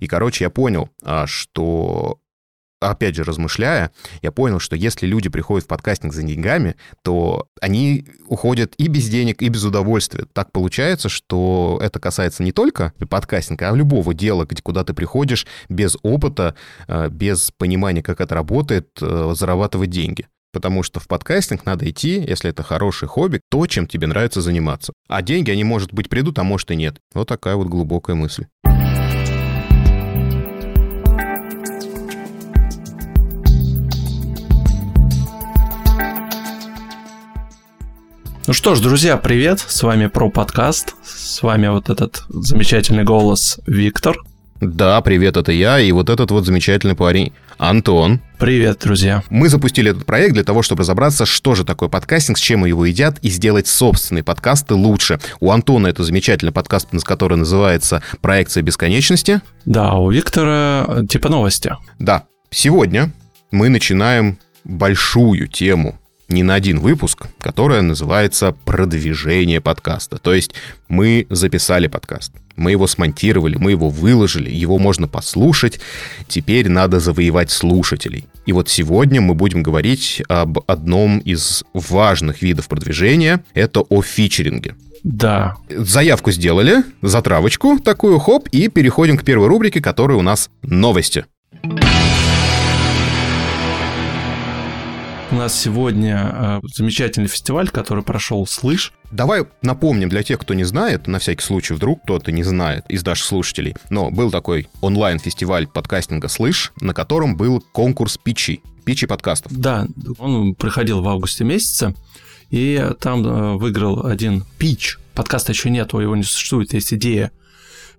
И, короче, я понял, а, что опять же, размышляя, я понял, что если люди приходят в подкастинг за деньгами, то они уходят и без денег, и без удовольствия. Так получается, что это касается не только подкастинга, а любого дела, где куда ты приходишь без опыта, э, без понимания, как это работает, э, зарабатывать деньги. Потому что в подкастинг надо идти, если это хороший хобби, то, чем тебе нравится заниматься. А деньги, они, может быть, придут, а может и нет. Вот такая вот глубокая мысль. Ну что ж, друзья, привет! С вами про подкаст. С вами вот этот замечательный голос Виктор. Да, привет, это я, и вот этот вот замечательный парень Антон. Привет, друзья. Мы запустили этот проект для того, чтобы разобраться, что же такое подкастинг, с чем его едят, и сделать собственные подкасты лучше. У Антона это замечательный подкаст, который называется «Проекция бесконечности». Да, у Виктора типа новости. Да. Сегодня мы начинаем большую тему не на один выпуск, которая называется «Продвижение подкаста». То есть мы записали подкаст, мы его смонтировали, мы его выложили, его можно послушать, теперь надо завоевать слушателей. И вот сегодня мы будем говорить об одном из важных видов продвижения, это о фичеринге. Да. Заявку сделали, затравочку такую, хоп, и переходим к первой рубрике, которая у нас «Новости». У нас сегодня э, замечательный фестиваль, который прошел «Слышь». Давай напомним для тех, кто не знает, на всякий случай, вдруг кто-то не знает из наших слушателей, но был такой онлайн-фестиваль подкастинга «Слышь», на котором был конкурс питчей, питчей подкастов. Да, он проходил в августе месяце, и там э, выиграл один питч. Подкаста еще нету, его не существует, есть идея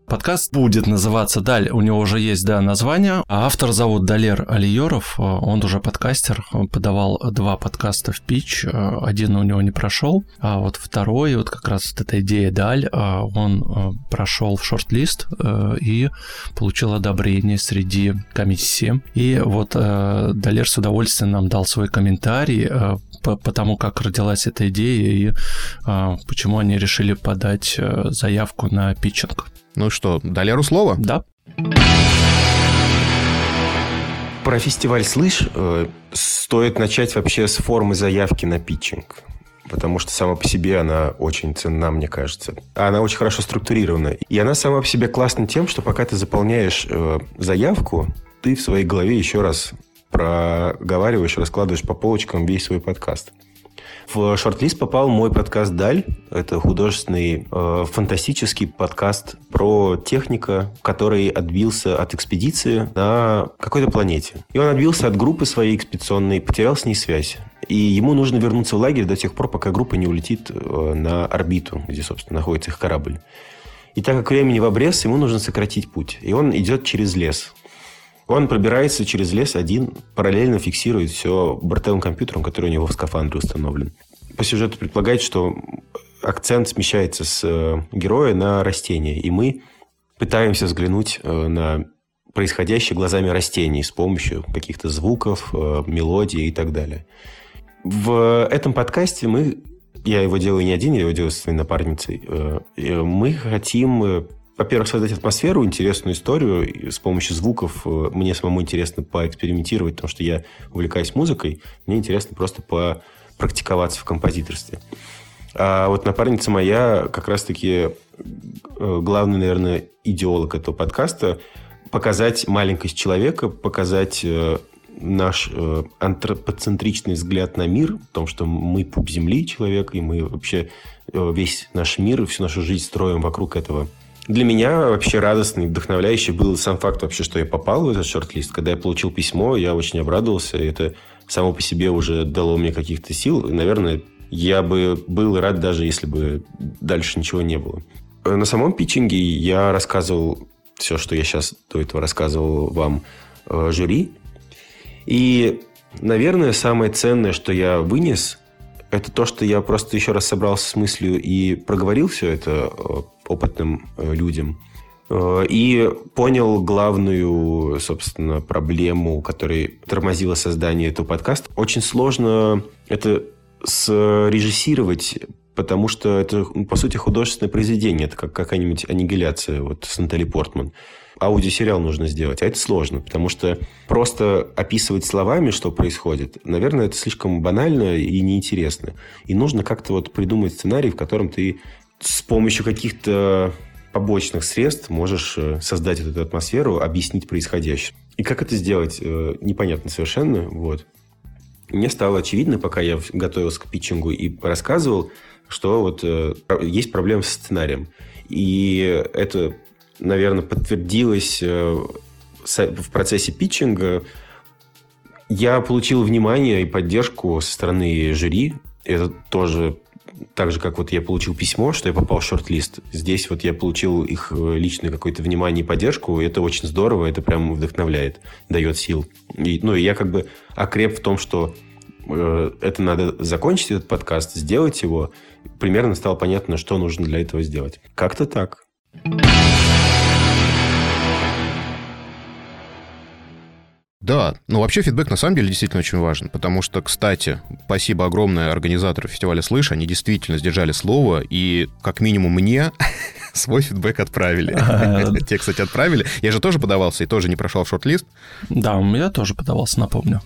Подкаст будет называться «Даль», у него уже есть, да, название. А автор зовут Далер Алиеров, он уже подкастер, он подавал два подкаста в пич, один у него не прошел, а вот второй, вот как раз вот эта идея «Даль», он прошел в шорт-лист и получил одобрение среди комиссии. И вот Далер с удовольствием нам дал свой комментарий по тому, как родилась эта идея и почему они решили подать заявку на питчинг. Ну что, Далеру слово? Да. Про фестиваль «Слышь» э, стоит начать вообще с формы заявки на питчинг. Потому что сама по себе она очень ценна, мне кажется. Она очень хорошо структурирована. И она сама по себе классна тем, что пока ты заполняешь э, заявку, ты в своей голове еще раз проговариваешь, раскладываешь по полочкам весь свой подкаст. В шорт-лист попал мой подкаст «Даль». Это художественный, э, фантастический подкаст про техника, который отбился от экспедиции на какой-то планете. И он отбился от группы своей экспедиционной, потерял с ней связь. И ему нужно вернуться в лагерь до тех пор, пока группа не улетит э, на орбиту, где, собственно, находится их корабль. И так как времени в обрез, ему нужно сократить путь. И он идет через лес. Он пробирается через лес один, параллельно фиксирует все бортовым компьютером, который у него в скафандре установлен. По сюжету предполагает, что акцент смещается с э, героя на растение, и мы пытаемся взглянуть э, на происходящее глазами растений с помощью каких-то звуков, э, мелодий и так далее. В этом подкасте мы, я его делаю не один, я его делаю со своей напарницей, мы хотим во-первых, создать атмосферу, интересную историю. с помощью звуков э, мне самому интересно поэкспериментировать, потому что я увлекаюсь музыкой. Мне интересно просто попрактиковаться в композиторстве. А вот напарница моя как раз-таки э, главный, наверное, идеолог этого подкаста показать маленькость человека, показать э, наш антропоцентричный взгляд на мир, в том, что мы пуп земли человек, и мы вообще весь наш мир, всю нашу жизнь строим вокруг этого для меня вообще радостный, вдохновляющий был сам факт вообще, что я попал в этот шорт-лист. Когда я получил письмо, я очень обрадовался. Это само по себе уже дало мне каких-то сил. И, наверное, я бы был рад даже, если бы дальше ничего не было. На самом питчинге я рассказывал все, что я сейчас до этого рассказывал вам э, жюри. И, наверное, самое ценное, что я вынес, это то, что я просто еще раз собрался с мыслью и проговорил все это э, опытным э, людям. Э, и понял главную, собственно, проблему, которая тормозила создание этого подкаста. Очень сложно это срежиссировать, потому что это, ну, по сути, художественное произведение. Это как какая-нибудь аннигиляция вот с Натали Портман. аудиосериал нужно сделать, а это сложно, потому что просто описывать словами, что происходит, наверное, это слишком банально и неинтересно. И нужно как-то вот придумать сценарий, в котором ты с помощью каких-то побочных средств можешь э, создать эту атмосферу, объяснить происходящее. И как это сделать, э, непонятно совершенно. Вот. Мне стало очевидно, пока я готовился к питчингу и рассказывал, что вот э, есть проблема с сценарием. И это, наверное, подтвердилось в процессе питчинга. Я получил внимание и поддержку со стороны жюри. Это тоже так же, как вот я получил письмо, что я попал в шорт-лист, здесь вот я получил их э, личное какое-то внимание и поддержку, и это очень здорово, это прям вдохновляет, дает сил. И, ну, и я как бы окреп в том, что э, это надо закончить, этот подкаст, сделать его. Примерно стало понятно, что нужно для этого сделать. Как-то так. Да, ну вообще фидбэк на самом деле действительно очень важен, потому что, кстати, спасибо огромное организатору фестиваля «Слышь», они действительно сдержали слово, и как минимум мне свой фидбэк отправили. Те, кстати, отправили. Я же тоже подавался и тоже не прошел в шорт-лист. Да, я тоже подавался, напомню.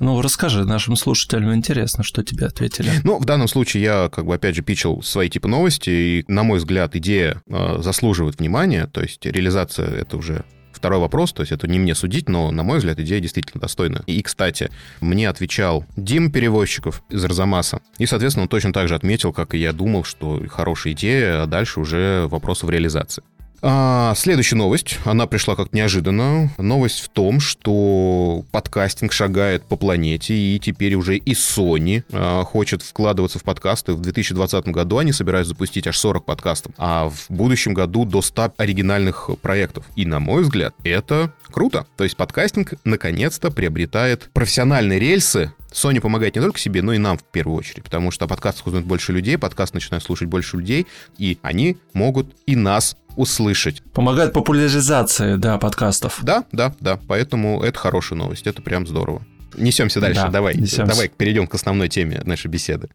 Ну, расскажи нашим слушателям, интересно, что тебе ответили. Ну, в данном случае я, как бы, опять же, пичил свои типы новости, и, на мой взгляд, идея э, заслуживает внимания, то есть реализация — это уже второй вопрос, то есть это не мне судить, но, на мой взгляд, идея действительно достойна. И, кстати, мне отвечал Дим Перевозчиков из Арзамаса. И, соответственно, он точно так же отметил, как и я думал, что хорошая идея, а дальше уже вопрос в реализации. А, следующая новость, она пришла как неожиданно. Новость в том, что подкастинг шагает по планете, и теперь уже и Sony а, хочет вкладываться в подкасты. В 2020 году они собираются запустить аж 40 подкастов, а в будущем году до 100 оригинальных проектов. И, на мой взгляд, это круто. То есть подкастинг наконец-то приобретает профессиональные рельсы, Sony помогает не только себе, но и нам в первую очередь, потому что о подкастах узнают больше людей, подкаст начинают слушать больше людей, и они могут и нас услышать. Помогает популяризации, да, подкастов. Да, да, да. Поэтому это хорошая новость. Это прям здорово. Несемся дальше. Да, давай, несемся. давай перейдем к основной теме нашей беседы.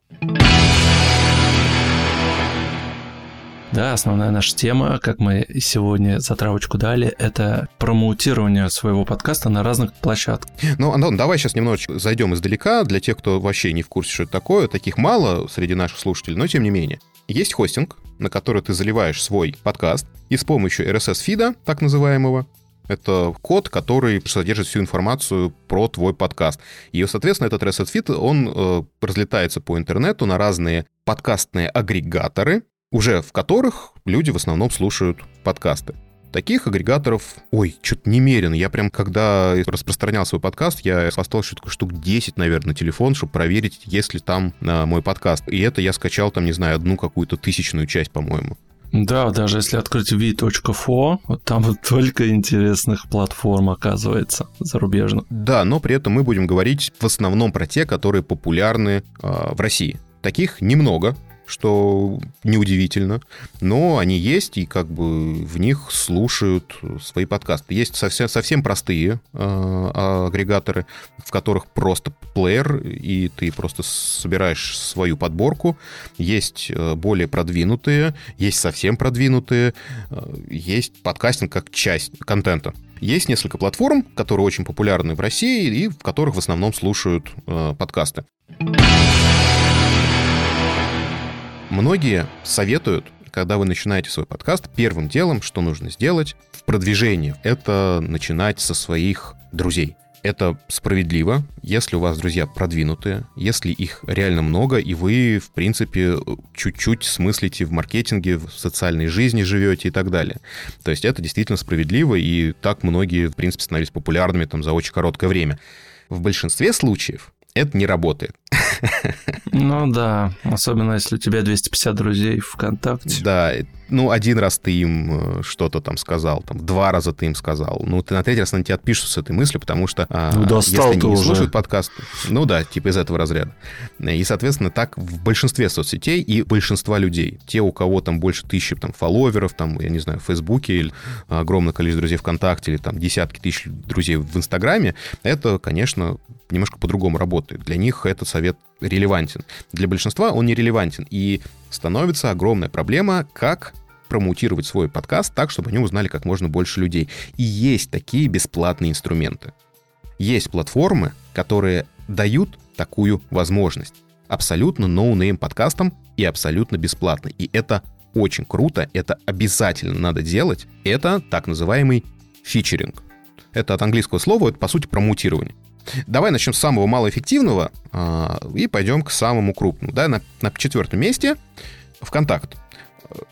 Да, основная наша тема, как мы сегодня затравочку дали, это промоутирование своего подкаста на разных площадках. Ну, Антон, давай сейчас немножечко зайдем издалека. Для тех, кто вообще не в курсе, что это такое, таких мало среди наших слушателей, но тем не менее. Есть хостинг, на который ты заливаешь свой подкаст, и с помощью RSS-фида, так называемого, это код, который содержит всю информацию про твой подкаст. И, соответственно, этот RSS-фид, он э, разлетается по интернету на разные подкастные агрегаторы, уже в которых люди в основном слушают подкасты. Таких агрегаторов, ой, что-то немерено. Я прям, когда распространял свой подкаст, я поставил что-то штук 10, наверное, на телефон, чтобы проверить, есть ли там а, мой подкаст. И это я скачал там, не знаю, одну какую-то тысячную часть, по-моему. Да, даже если открыть v.fo, вот там вот только интересных платформ оказывается зарубежных. Да, но при этом мы будем говорить в основном про те, которые популярны э, в России. Таких немного, что неудивительно, но они есть, и как бы в них слушают свои подкасты. Есть совсем, совсем простые э, агрегаторы, в которых просто плеер, и ты просто собираешь свою подборку. Есть э, более продвинутые, есть совсем продвинутые, э, есть подкастинг как часть контента. Есть несколько платформ, которые очень популярны в России и в которых в основном слушают э, подкасты. Многие советуют, когда вы начинаете свой подкаст, первым делом, что нужно сделать в продвижении, это начинать со своих друзей. Это справедливо, если у вас друзья продвинутые, если их реально много, и вы, в принципе, чуть-чуть смыслите в маркетинге, в социальной жизни живете и так далее. То есть это действительно справедливо, и так многие, в принципе, становились популярными там за очень короткое время. В большинстве случаев это не работает. Ну да, особенно если у тебя 250 друзей ВКонтакте. Да, ну, один раз ты им э, что-то там сказал, там, два раза ты им сказал. Ну, ты на третий раз на тебя отпишут с этой мыслью, потому что а, ну, если они не слушают подкаст, ну да, типа из этого разряда. И, соответственно, так в большинстве соцсетей и большинства людей. Те, у кого там больше тысячи там фолловеров, там, я не знаю, в Фейсбуке или огромное количество друзей ВКонтакте или там десятки тысяч друзей в Инстаграме, это, конечно, немножко по-другому работает. Для них этот совет релевантен. Для большинства он не релевантен. И становится огромная проблема, как промутировать свой подкаст так, чтобы они узнали как можно больше людей. И есть такие бесплатные инструменты. Есть платформы, которые дают такую возможность. Абсолютно no name подкастам и абсолютно бесплатно. И это очень круто, это обязательно надо делать. Это так называемый featuring. Это от английского слова, это по сути промоутирование. Давай начнем с самого малоэффективного э, и пойдем к самому крупному. Да, на, на четвертом месте ВКонтакт.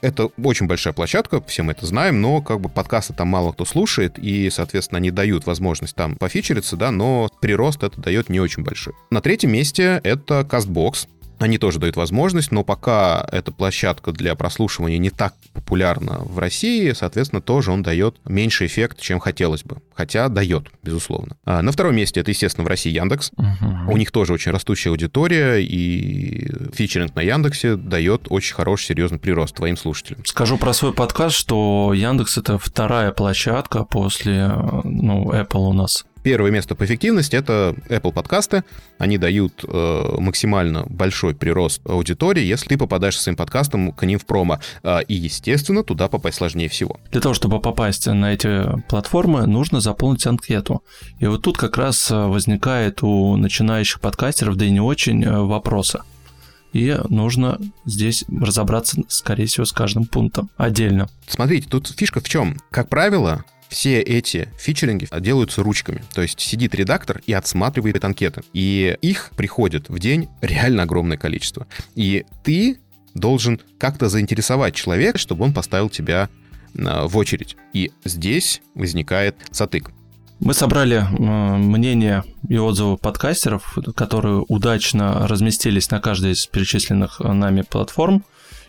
Это очень большая площадка, все мы это знаем, но как бы подкасты там мало кто слушает, и, соответственно, они дают возможность там пофичериться, да, но прирост это дает не очень большой. На третьем месте это CastBox. Они тоже дают возможность, но пока эта площадка для прослушивания не так популярна в России, соответственно, тоже он дает меньший эффект, чем хотелось бы. Хотя дает, безусловно. А на втором месте это, естественно, в России Яндекс. Угу. У них тоже очень растущая аудитория, и фичеринг на Яндексе дает очень хороший, серьезный прирост твоим слушателям. Скажу про свой подкаст, что Яндекс — это вторая площадка после ну, Apple у нас Первое место по эффективности — это Apple подкасты. Они дают э, максимально большой прирост аудитории, если ты попадаешь своим подкастом к ним в промо. Э, и, естественно, туда попасть сложнее всего. Для того, чтобы попасть на эти платформы, нужно заполнить анкету. И вот тут как раз э, возникает у начинающих подкастеров, да и не очень, э, вопросы. И нужно здесь разобраться, скорее всего, с каждым пунктом отдельно. Смотрите, тут фишка в чем? Как правило, все эти фичеринги делаются ручками. То есть сидит редактор и отсматривает анкеты. И их приходит в день реально огромное количество. И ты должен как-то заинтересовать человека, чтобы он поставил тебя а, в очередь. И здесь возникает затык. Мы собрали мнения и отзывы подкастеров, которые удачно разместились на каждой из перечисленных нами платформ,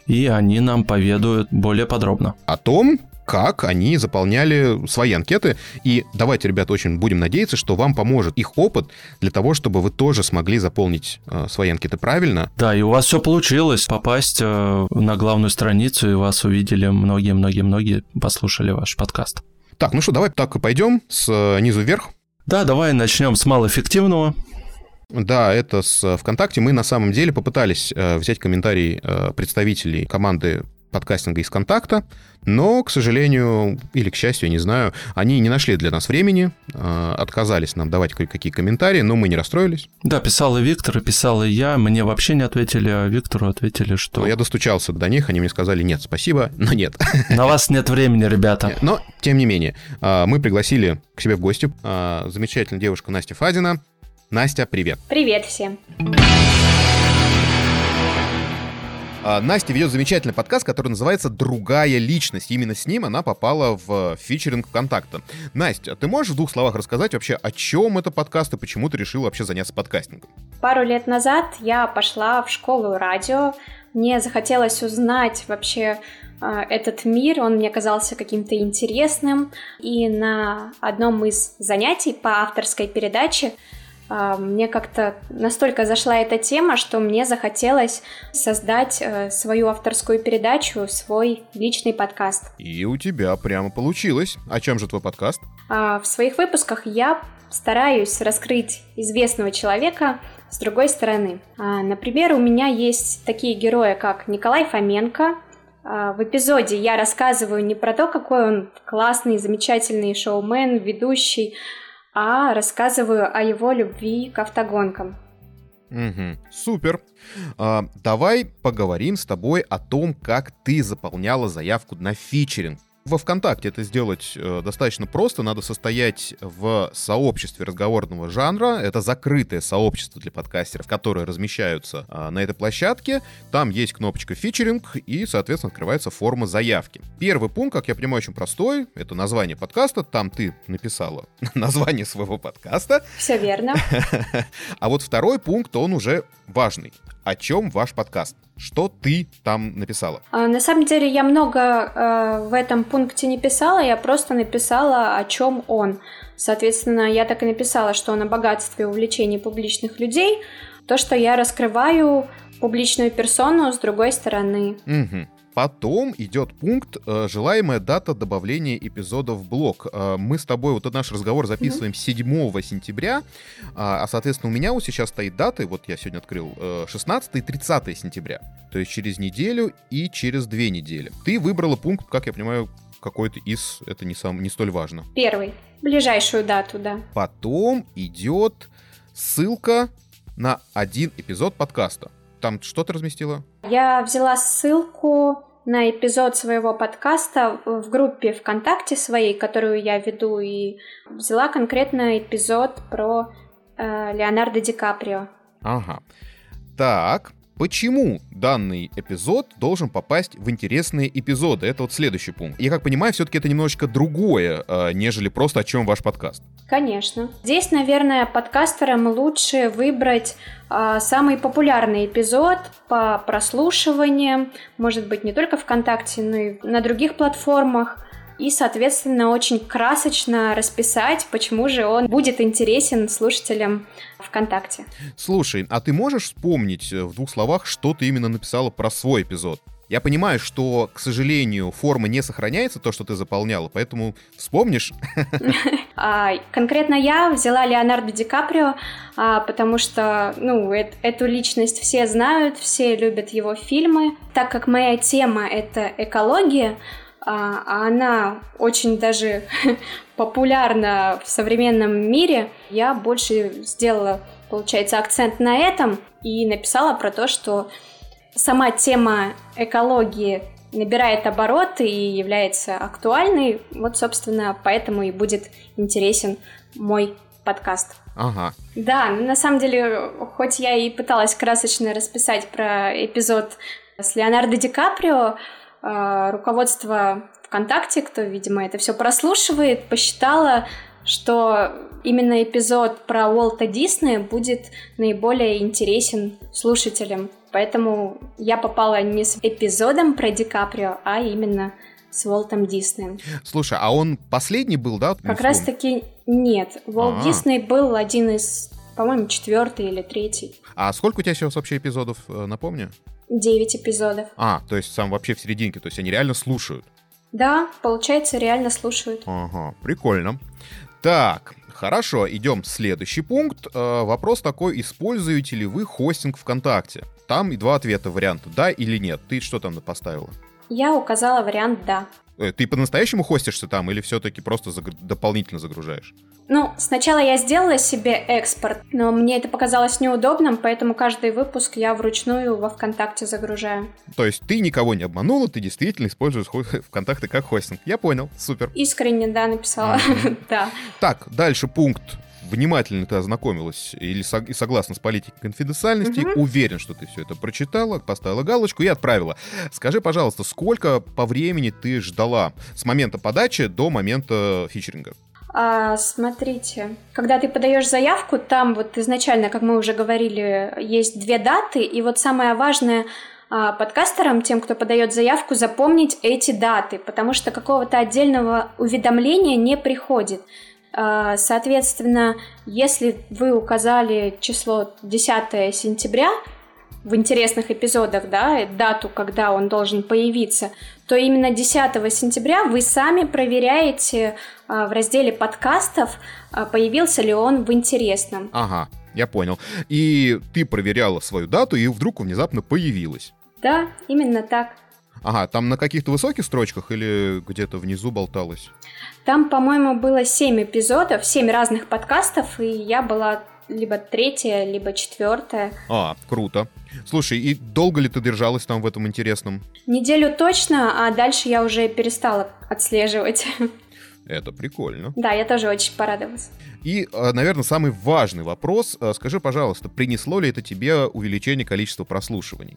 и они нам поведают более подробно. О том, как они заполняли свои анкеты. И давайте, ребята, очень будем надеяться, что вам поможет их опыт для того, чтобы вы тоже смогли заполнить э, свои анкеты правильно. Да, и у вас все получилось попасть э, на главную страницу, и вас увидели многие-многие-многие, послушали ваш подкаст. Так, ну что, давай так и пойдем с э, низу вверх. Да, давай начнем с малоэффективного. Да, это с ВКонтакте. Мы на самом деле попытались э, взять комментарий э, представителей команды подкастинга из контакта, но, к сожалению, или к счастью, я не знаю, они не нашли для нас времени, э, отказались нам давать кое-какие комментарии, но мы не расстроились. Да, писал и Виктор, и писал и я, мне вообще не ответили, а Виктору ответили, что... Но я достучался до них, они мне сказали нет, спасибо, но нет. На вас нет времени, ребята. Но, тем не менее, э, мы пригласили к себе в гости э, замечательную девушку Настя Фадина. Настя, привет. Привет всем. А, Настя ведет замечательный подкаст, который называется «Другая личность». Именно с ним она попала в фичеринг ВКонтакта. Настя, ты можешь в двух словах рассказать вообще, о чем это подкаст и почему ты решила вообще заняться подкастингом? Пару лет назад я пошла в школу радио. Мне захотелось узнать вообще а, этот мир, он мне казался каким-то интересным. И на одном из занятий по авторской передаче а, мне как-то настолько зашла эта тема, что мне захотелось создать э, свою авторскую передачу, свой личный подкаст. И у тебя прямо получилось. О чем же твой подкаст? А, в своих выпусках я стараюсь раскрыть известного человека с другой стороны. А, например, у меня есть такие герои, как Николай Фоменко. В эпизоде я рассказываю не про то, какой он классный, замечательный шоумен, ведущий, а рассказываю о его любви к автогонкам. Угу, супер. А, давай поговорим с тобой о том, как ты заполняла заявку на фичеринг. Во ВКонтакте это сделать э, достаточно просто. Надо состоять в сообществе разговорного жанра. Это закрытое сообщество для подкастеров, которые размещаются э, на этой площадке. Там есть кнопочка фичеринг и, соответственно, открывается форма заявки. Первый пункт, как я понимаю, очень простой. Это название подкаста. Там ты написала название своего подкаста. Все верно. А вот второй пункт, он уже важный. О чем ваш подкаст? Что ты там написала? А, на самом деле я много э, в этом пункте не писала, я просто написала, о чем он. Соответственно, я так и написала, что он о богатстве увлечении публичных людей, то, что я раскрываю публичную персону с другой стороны. Угу. Потом идет пункт э, «Желаемая дата добавления эпизода в блог». Э, мы с тобой вот этот наш разговор записываем 7 сентября, а, а, соответственно, у меня вот сейчас стоит даты, вот я сегодня открыл, 16 и 30 сентября. То есть через неделю и через две недели. Ты выбрала пункт, как я понимаю, какой-то из, это не, сам, не столь важно. Первый, ближайшую дату, да. Потом идет ссылка на один эпизод подкаста. Там что ты разместила? Я взяла ссылку на эпизод своего подкаста в группе ВКонтакте своей, которую я веду, и взяла конкретно эпизод про э, Леонардо Ди Каприо. Ага. Так, Почему данный эпизод должен попасть в интересные эпизоды? Это вот следующий пункт. Я как понимаю, все-таки это немножечко другое, э, нежели просто о чем ваш подкаст. Конечно. Здесь, наверное, подкастерам лучше выбрать э, самый популярный эпизод по прослушиваниям, может быть, не только ВКонтакте, но и на других платформах и, соответственно, очень красочно расписать, почему же он будет интересен слушателям ВКонтакте. Слушай, а ты можешь вспомнить э, в двух словах, что ты именно написала про свой эпизод? Я понимаю, что, к сожалению, форма не сохраняется, то, что ты заполняла, поэтому вспомнишь? А, конкретно я взяла Леонардо Ди Каприо, а, потому что, ну, эту личность все знают, все любят его фильмы. Так как моя тема — это экология, а, а она очень даже популярна в современном мире, я больше сделала, получается, акцент на этом и написала про то, что сама тема экологии набирает обороты и является актуальной. Вот, собственно, поэтому и будет интересен мой подкаст. Ага. Да, на самом деле, хоть я и пыталась красочно расписать про эпизод с Леонардо Ди Каприо, руководство ВКонтакте, кто, видимо, это все прослушивает, посчитала, что именно эпизод про Уолта Диснея будет наиболее интересен слушателям. Поэтому я попала не с эпизодом про Ди Каприо, а именно с Уолтом Диснеем. Слушай, а он последний был, да? Как раз таки нет. Уолт А-а-а. Дисней был один из, по-моему, четвертый или третий. А сколько у тебя сейчас вообще эпизодов, э, напомню? 9 эпизодов. А, то есть сам вообще в серединке, то есть они реально слушают? Да, получается, реально слушают. Ага, прикольно. Так, хорошо, идем следующий пункт. Э, вопрос такой, используете ли вы хостинг ВКонтакте? Там и два ответа варианта, да или нет. Ты что там поставила? Я указала вариант «да». Э, ты по-настоящему хостишься там или все-таки просто загр... дополнительно загружаешь? Ну, сначала я сделала себе экспорт, но мне это показалось неудобным, поэтому каждый выпуск я вручную во ВКонтакте загружаю. То есть ты никого не обманула, ты действительно используешь ВКонтакте как хостинг. Я понял, супер. Искренне, да, написала. да. Так, дальше пункт внимательно ты ознакомилась или сог- согласна с политикой конфиденциальности, угу. уверен, что ты все это прочитала, поставила галочку и отправила. Скажи, пожалуйста, сколько по времени ты ждала с момента подачи до момента фичеринга? А, смотрите, когда ты подаешь заявку, там вот изначально, как мы уже говорили, есть две даты, и вот самое важное а, подкастерам, тем, кто подает заявку, запомнить эти даты, потому что какого-то отдельного уведомления не приходит. А, соответственно, если вы указали число 10 сентября в интересных эпизодах, да, дату, когда он должен появиться, то именно 10 сентября вы сами проверяете а, в разделе подкастов, а, появился ли он в интересном. Ага, я понял. И ты проверяла свою дату, и вдруг внезапно появилась. Да, именно так. Ага, там на каких-то высоких строчках или где-то внизу болталось? Там, по-моему, было семь эпизодов, семь разных подкастов, и я была либо третья, либо четвертая. А, круто. Слушай, и долго ли ты держалась там в этом интересном? Неделю точно, а дальше я уже перестала отслеживать. Это прикольно. Да, я тоже очень порадовалась. И, а, наверное, самый важный вопрос. А, скажи, пожалуйста, принесло ли это тебе увеличение количества прослушиваний?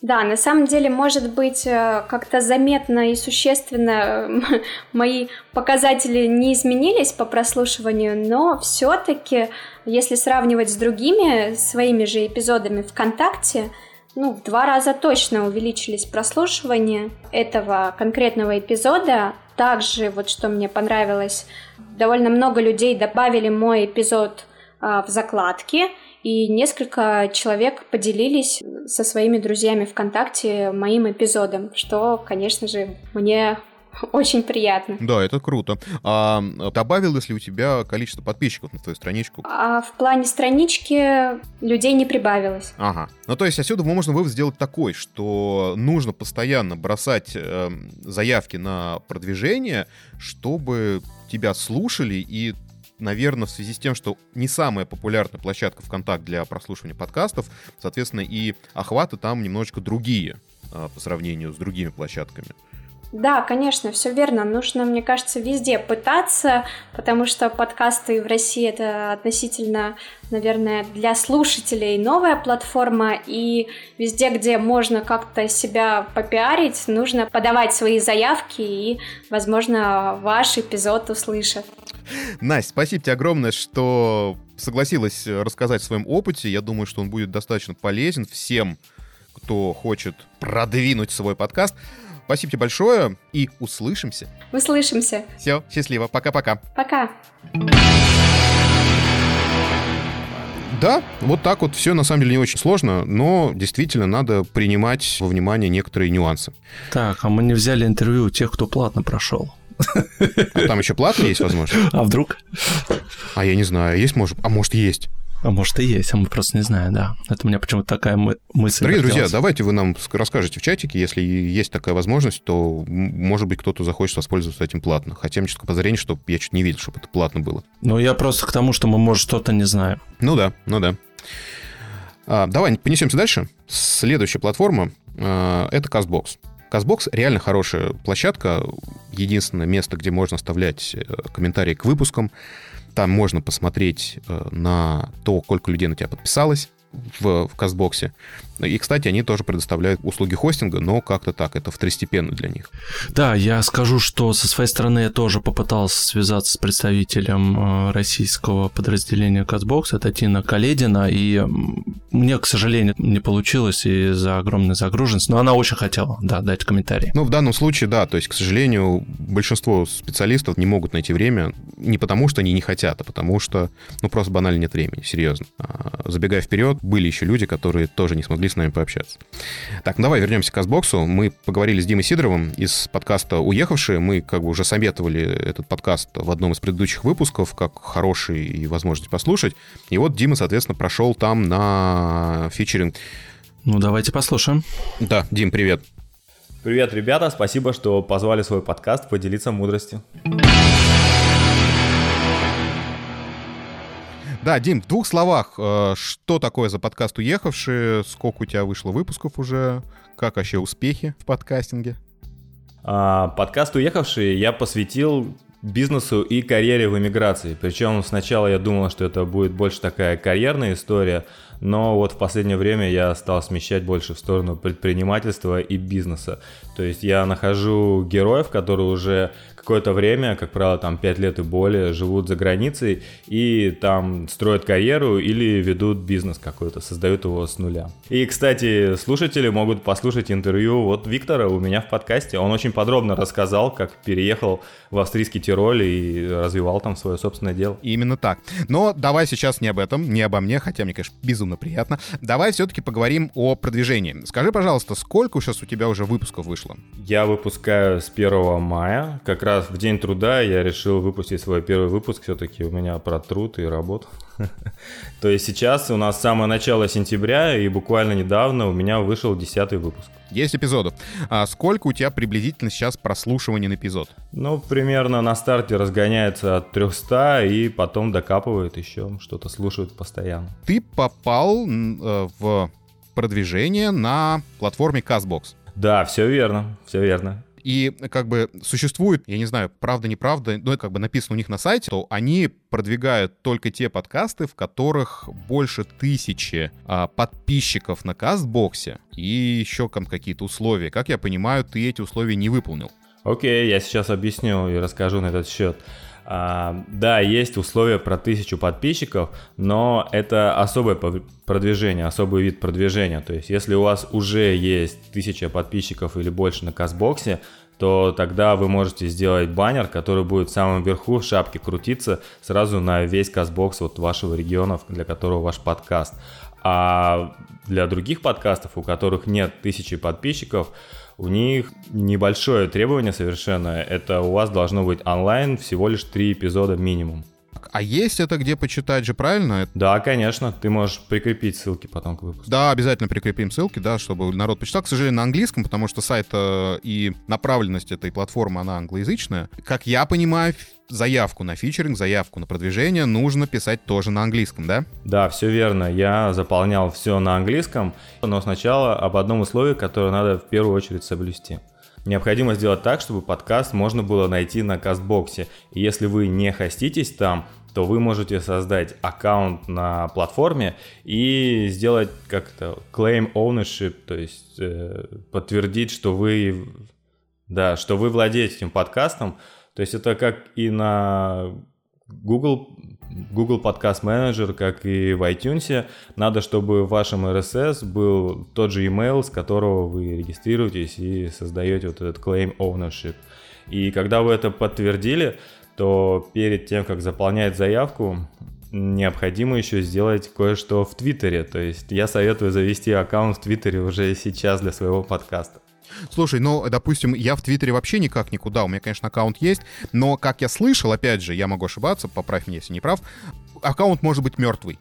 Да, на самом деле, может быть, э, как-то заметно и существенно мои показатели не изменились по прослушиванию, но все-таки, если сравнивать с другими своими же эпизодами ВКонтакте, ну, в два раза точно увеличились прослушивания этого конкретного эпизода. Также, вот что мне понравилось, довольно много людей добавили мой эпизод а, в закладки, и несколько человек поделились со своими друзьями ВКонтакте моим эпизодом, что, конечно же, мне очень приятно. Да, это круто. А добавилось ли у тебя количество подписчиков на твою страничку? А в плане странички людей не прибавилось. Ага. Ну, то есть отсюда можно вывод сделать такой, что нужно постоянно бросать э, заявки на продвижение, чтобы тебя слушали и наверное, в связи с тем, что не самая популярная площадка ВКонтакт для прослушивания подкастов, соответственно, и охваты там немножечко другие а, по сравнению с другими площадками. Да, конечно, все верно. Нужно, мне кажется, везде пытаться, потому что подкасты в России это относительно, наверное, для слушателей новая платформа, и везде, где можно как-то себя попиарить, нужно подавать свои заявки, и, возможно, ваш эпизод услышат. Настя, спасибо тебе огромное, что согласилась рассказать о своем опыте. Я думаю, что он будет достаточно полезен всем, кто хочет продвинуть свой подкаст. Спасибо тебе большое и услышимся. Услышимся. Все, счастливо. Пока-пока. Пока. Да, вот так вот все на самом деле не очень сложно, но действительно надо принимать во внимание некоторые нюансы. Так, а мы не взяли интервью у тех, кто платно прошел. А там еще платно есть, возможно? А вдруг? А я не знаю, есть, может, а может есть. А может и есть, а мы просто не знаем, да. Это у меня почему-то такая мы- мысль. Дорогие родилась. друзья, давайте вы нам расскажете в чатике, если есть такая возможность, то, может быть, кто-то захочет воспользоваться этим платно. Хотя мне что-то подозрение, что я чуть не видел, чтобы это платно было. Ну, я просто к тому, что мы, может, что-то не знаем. Ну да, ну да. А, давай понесемся дальше. Следующая платформа а, это CastBox. CastBox реально хорошая площадка, единственное место, где можно оставлять э, комментарии к выпускам. Там можно посмотреть э, на то, сколько людей на тебя подписалось в, в Кастбоксе. И, кстати, они тоже предоставляют услуги хостинга, но как-то так, это второстепенно для них. Да, я скажу, что со своей стороны я тоже попытался связаться с представителем э, российского подразделения Казбокс, это Тина Каледина, и мне, к сожалению, не получилось из-за огромной загруженности, но она очень хотела, да, дать комментарий. Ну, в данном случае, да, то есть, к сожалению, большинство специалистов не могут найти время не потому, что они не хотят, а потому что, ну, просто банально нет времени, серьезно. А, Забегая вперед, были еще люди, которые тоже не смогли с нами пообщаться. Так, ну давай вернемся к Казбоксу. Мы поговорили с Димой Сидоровым из подкаста «Уехавшие». Мы как бы уже советовали этот подкаст в одном из предыдущих выпусков, как хороший и возможность послушать. И вот Дима, соответственно, прошел там на фичеринг. Ну, давайте послушаем. Да, Дим, привет. Привет, ребята, спасибо, что позвали свой подкаст поделиться мудростью. Да, Дим, в двух словах, э, что такое за подкаст «Уехавшие», сколько у тебя вышло выпусков уже, как вообще успехи в подкастинге? А, подкаст «Уехавшие» я посвятил бизнесу и карьере в эмиграции. Причем сначала я думал, что это будет больше такая карьерная история, но вот в последнее время я стал смещать больше в сторону предпринимательства и бизнеса. То есть я нахожу героев, которые уже какое-то время, как правило, там 5 лет и более, живут за границей и там строят карьеру или ведут бизнес какой-то, создают его с нуля. И, кстати, слушатели могут послушать интервью вот Виктора у меня в подкасте. Он очень подробно рассказал, как переехал в австрийский Тироль и развивал там свое собственное дело. Именно так. Но давай сейчас не об этом, не обо мне, хотя мне, конечно, безумно приятно. Давай все-таки поговорим о продвижении. Скажи, пожалуйста, сколько сейчас у тебя уже выпусков вышло? Я выпускаю с 1 мая. Как раз в день труда я решил выпустить свой первый выпуск. Все-таки у меня про труд и работу. То есть сейчас у нас самое начало сентября, и буквально недавно у меня вышел 10 выпуск. 10 эпизодов. А сколько у тебя приблизительно сейчас прослушиваний на эпизод? Ну, примерно на старте разгоняется от 300, и потом докапывает еще, что-то слушают постоянно. Ты попал э, в продвижение на платформе CastBox. Да, все верно, все верно. И как бы существует, я не знаю, правда, неправда, но как бы написано у них на сайте, то они продвигают только те подкасты, в которых больше тысячи а, подписчиков на кастбоксе и еще там какие-то условия. Как я понимаю, ты эти условия не выполнил. Окей, я сейчас объясню и расскажу на этот счет. А, да, есть условия про тысячу подписчиков, но это особое продвижение, особый вид продвижения. То есть, если у вас уже есть тысяча подписчиков или больше на Казбоксе, то тогда вы можете сделать баннер, который будет в самом верху в шапке крутиться сразу на весь кастбокс вот вашего региона, для которого ваш подкаст. А для других подкастов, у которых нет тысячи подписчиков, у них небольшое требование совершенно. Это у вас должно быть онлайн всего лишь три эпизода минимум. А есть это где почитать же, правильно? Да, конечно. Ты можешь прикрепить ссылки потом к выпуску. Да, обязательно прикрепим ссылки, да, чтобы народ почитал. К сожалению, на английском, потому что сайт э, и направленность этой платформы, она англоязычная. Как я понимаю, заявку на фичеринг, заявку на продвижение нужно писать тоже на английском, да? Да, все верно. Я заполнял все на английском, но сначала об одном условии, которое надо в первую очередь соблюсти. Необходимо сделать так, чтобы подкаст можно было найти на Кастбоксе. И если вы не хоститесь там, то вы можете создать аккаунт на платформе и сделать как-то claim ownership, то есть э, подтвердить, что вы, да, что вы владеете этим подкастом. То есть это как и на Google, Google Podcast Manager, как и в iTunes. Надо, чтобы в вашем RSS был тот же email, с которого вы регистрируетесь и создаете вот этот claim ownership. И когда вы это подтвердили, то перед тем, как заполнять заявку, необходимо еще сделать кое-что в Твиттере. То есть я советую завести аккаунт в Твиттере уже сейчас для своего подкаста. Слушай, ну, допустим, я в Твиттере вообще никак никуда, у меня, конечно, аккаунт есть, но, как я слышал, опять же, я могу ошибаться, поправь меня, если не прав, аккаунт может быть мертвый.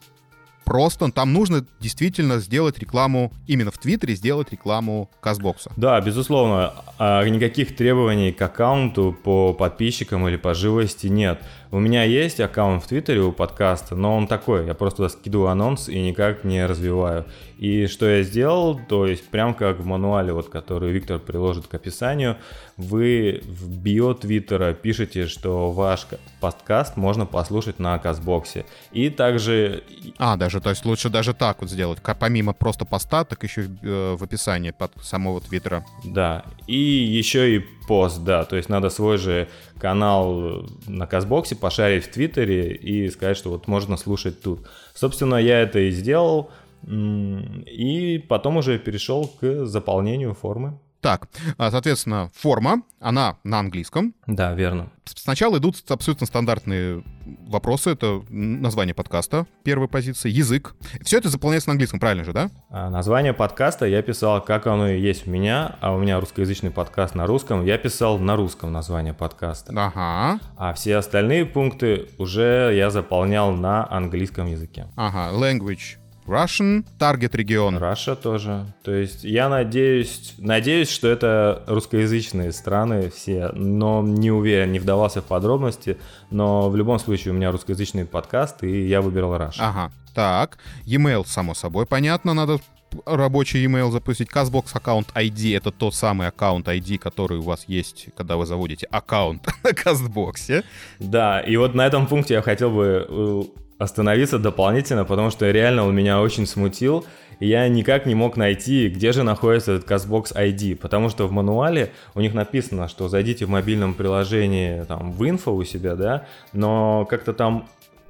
Просто там нужно действительно сделать рекламу, именно в Твиттере сделать рекламу Казбокса. Да, безусловно. А никаких требований к аккаунту по подписчикам или по живости нет. У меня есть аккаунт в Твиттере у подкаста, но он такой, я просто скидываю анонс и никак не развиваю. И что я сделал, то есть прям как в мануале, вот, который Виктор приложит к описанию, вы в био Твиттера пишете, что ваш подкаст можно послушать на Казбоксе. И также... А, даже, то есть лучше даже так вот сделать, помимо просто поста, так еще э, в описании под самого Твиттера. Да, и еще и пост, да, то есть надо свой же канал на Казбоксе пошарить в Твиттере и сказать, что вот можно слушать тут. Собственно, я это и сделал, и потом уже перешел к заполнению формы. Так, а, соответственно, форма, она на английском. Да, верно. Сначала идут абсолютно стандартные вопросы. Это название подкаста, первая позиция, язык. Все это заполняется на английском, правильно же, да? А название подкаста я писал, как оно и есть у меня, а у меня русскоязычный подкаст на русском. Я писал на русском название подкаста. Ага. А все остальные пункты уже я заполнял на английском языке. Ага, language Russian, таргет регион. Russia тоже. То есть я надеюсь, надеюсь, что это русскоязычные страны все, но не уверен, не вдавался в подробности. Но в любом случае у меня русскоязычный подкаст, и я выбирал Russia. Ага, так. E-mail, само собой, понятно, надо рабочий email запустить. Казбокс аккаунт ID — это тот самый аккаунт ID, который у вас есть, когда вы заводите аккаунт на Казбоксе. Да, и вот на этом пункте я хотел бы э, остановиться дополнительно, потому что реально он меня очень смутил. И я никак не мог найти, где же находится этот CastBox ID, потому что в мануале у них написано, что зайдите в мобильном приложении там в инфо у себя, да, но как-то там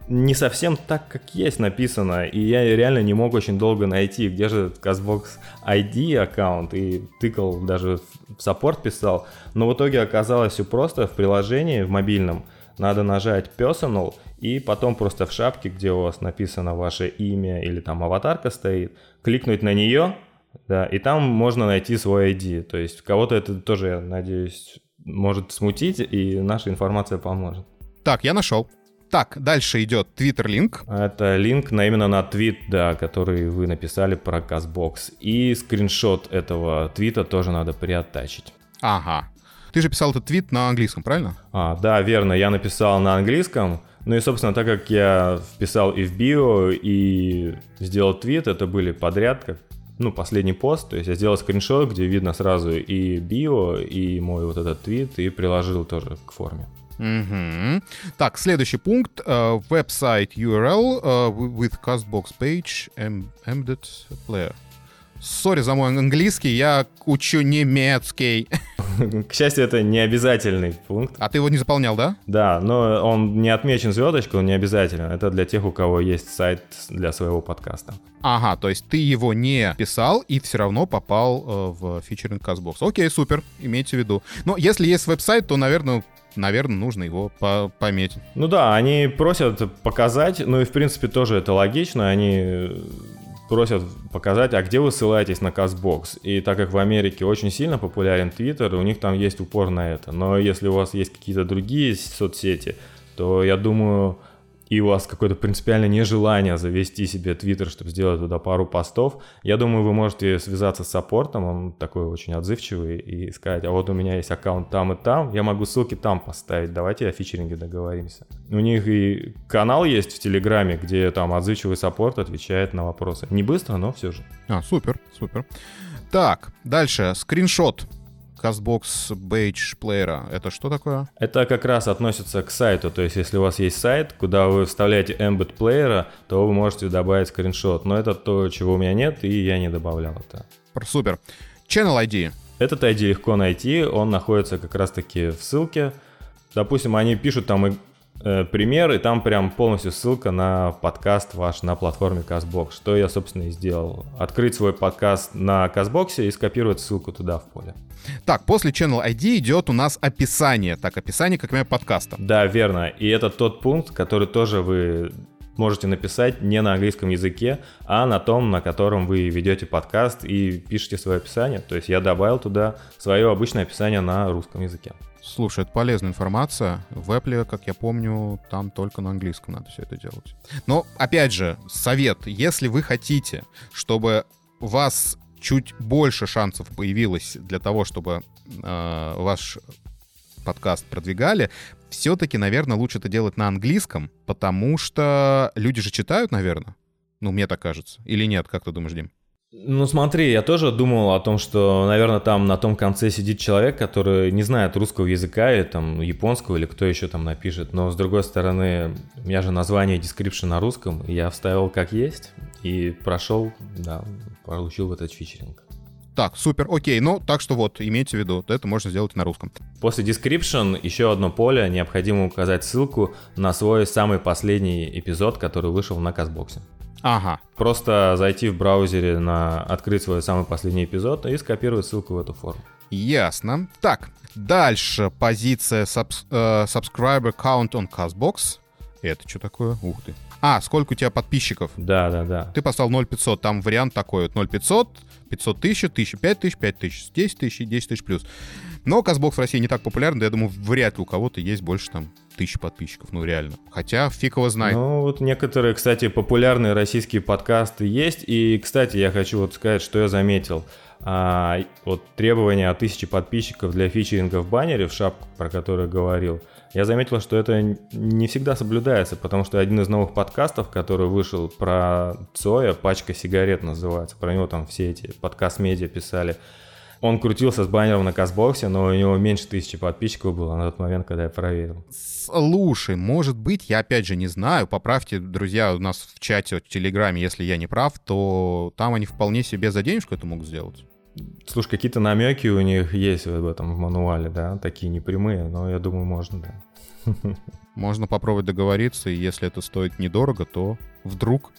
не совсем так, как есть написано, и я реально не мог очень долго найти, где же этот CastBox ID аккаунт, и тыкал, даже в саппорт писал, но в итоге оказалось все просто в приложении, в мобильном, надо нажать Personal, и потом просто в шапке, где у вас написано ваше имя или там аватарка стоит, кликнуть на нее, да, и там можно найти свой ID. То есть кого-то это тоже, я надеюсь, может смутить, и наша информация поможет. Так, я нашел. Так, дальше идет Twitter линк. Это линк на именно на твит, да, который вы написали про Казбокс. И скриншот этого твита тоже надо приоттачить. Ага. Ты же писал этот твит на английском, правильно? А, да, верно. Я написал на английском. Ну и, собственно, так как я вписал и в био, и сделал твит, это были подряд, как ну, последний пост, то есть я сделал скриншот, где видно сразу и био, и мой вот этот твит, и приложил тоже к форме. Угу. Так, следующий пункт. Uh, website URL uh, with Castbox page embedded player. Sorry за мой английский, я учу немецкий. К счастью, это не обязательный пункт. А ты его не заполнял, да? Да, но он не отмечен звездочкой, он не обязателен. Это для тех, у кого есть сайт для своего подкаста. Ага, то есть ты его не писал и все равно попал э, в featuring Castbox. Окей, супер, имейте в виду. Но если есть веб-сайт, то, наверное, наверное, нужно его по пометить. Ну да, они просят показать, ну и в принципе тоже это логично, они просят показать, а где вы ссылаетесь на Казбокс. И так как в Америке очень сильно популярен Твиттер, у них там есть упор на это. Но если у вас есть какие-то другие соцсети, то я думаю, и у вас какое-то принципиальное нежелание завести себе Твиттер, чтобы сделать туда пару постов, я думаю, вы можете связаться с саппортом, он такой очень отзывчивый, и сказать, а вот у меня есть аккаунт там и там, я могу ссылки там поставить, давайте о фичеринге договоримся. У них и канал есть в Телеграме, где там отзывчивый саппорт отвечает на вопросы. Не быстро, но все же. А, супер, супер. Так, дальше, скриншот CastBox Badge плеера. Это что такое? Это как раз относится к сайту. То есть, если у вас есть сайт, куда вы вставляете embed плеера, то вы можете добавить скриншот. Но это то, чего у меня нет, и я не добавлял это. Супер. Channel ID. Этот ID легко найти, он находится как раз-таки в ссылке. Допустим, они пишут там э, пример, и там прям полностью ссылка на подкаст ваш на платформе CastBox, что я, собственно, и сделал. Открыть свой подкаст на CastBox и скопировать ссылку туда в поле. Так, после Channel ID идет у нас описание. Так, описание, как например, подкаста. Да, верно. И это тот пункт, который тоже вы можете написать не на английском языке, а на том, на котором вы ведете подкаст и пишете свое описание. То есть я добавил туда свое обычное описание на русском языке. Слушай, это полезная информация. В Apple, как я помню, там только на английском надо все это делать. Но, опять же, совет. Если вы хотите, чтобы вас чуть больше шансов появилось для того, чтобы э, ваш подкаст продвигали, все-таки, наверное, лучше это делать на английском, потому что люди же читают, наверное. Ну, мне так кажется. Или нет, как ты думаешь, Дим? Ну смотри, я тоже думал о том, что, наверное, там на том конце сидит человек, который не знает русского языка или там японского, или кто еще там напишет. Но с другой стороны, у меня же название description на русском, я вставил как есть и прошел, да, получил этот фичеринг. Так, супер, окей, ну, так что вот, имейте в виду, это можно сделать на русском. После description еще одно поле, необходимо указать ссылку на свой самый последний эпизод, который вышел на Казбоксе. Ага. Просто зайти в браузере на открыть свой самый последний эпизод и скопировать ссылку в эту форму. Ясно. Так, дальше позиция subs, э, subscriber count on CastBox. Это что такое? Ух ты. А, сколько у тебя подписчиков? Да, да, да. Ты поставил 0500, там вариант такой вот 0500, 500 тысяч, 1000, 5 тысяч, 5 тысяч, 10 тысяч и 10 тысяч плюс. Но Казбокс в России не так популярен, да я думаю, вряд ли у кого-то есть больше там тысячи подписчиков, ну реально. Хотя фиг его знает. Ну вот некоторые, кстати, популярные российские подкасты есть. И, кстати, я хочу вот сказать, что я заметил. А, вот требования о тысяче подписчиков для фичеринга в баннере, в шапку, про которую говорил, я заметил, что это не всегда соблюдается, потому что один из новых подкастов, который вышел про Цоя, «Пачка сигарет» называется, про него там все эти подкаст-медиа писали, он крутился с баннером на Казбоксе, но у него меньше тысячи подписчиков было на тот момент, когда я проверил. Слушай, может быть, я опять же не знаю, поправьте, друзья, у нас в чате, в Телеграме, если я не прав, то там они вполне себе за денежку это могут сделать. Слушай, какие-то намеки у них есть в этом в мануале, да, такие непрямые, но я думаю, можно, да. Можно попробовать договориться, и если это стоит недорого, то вдруг.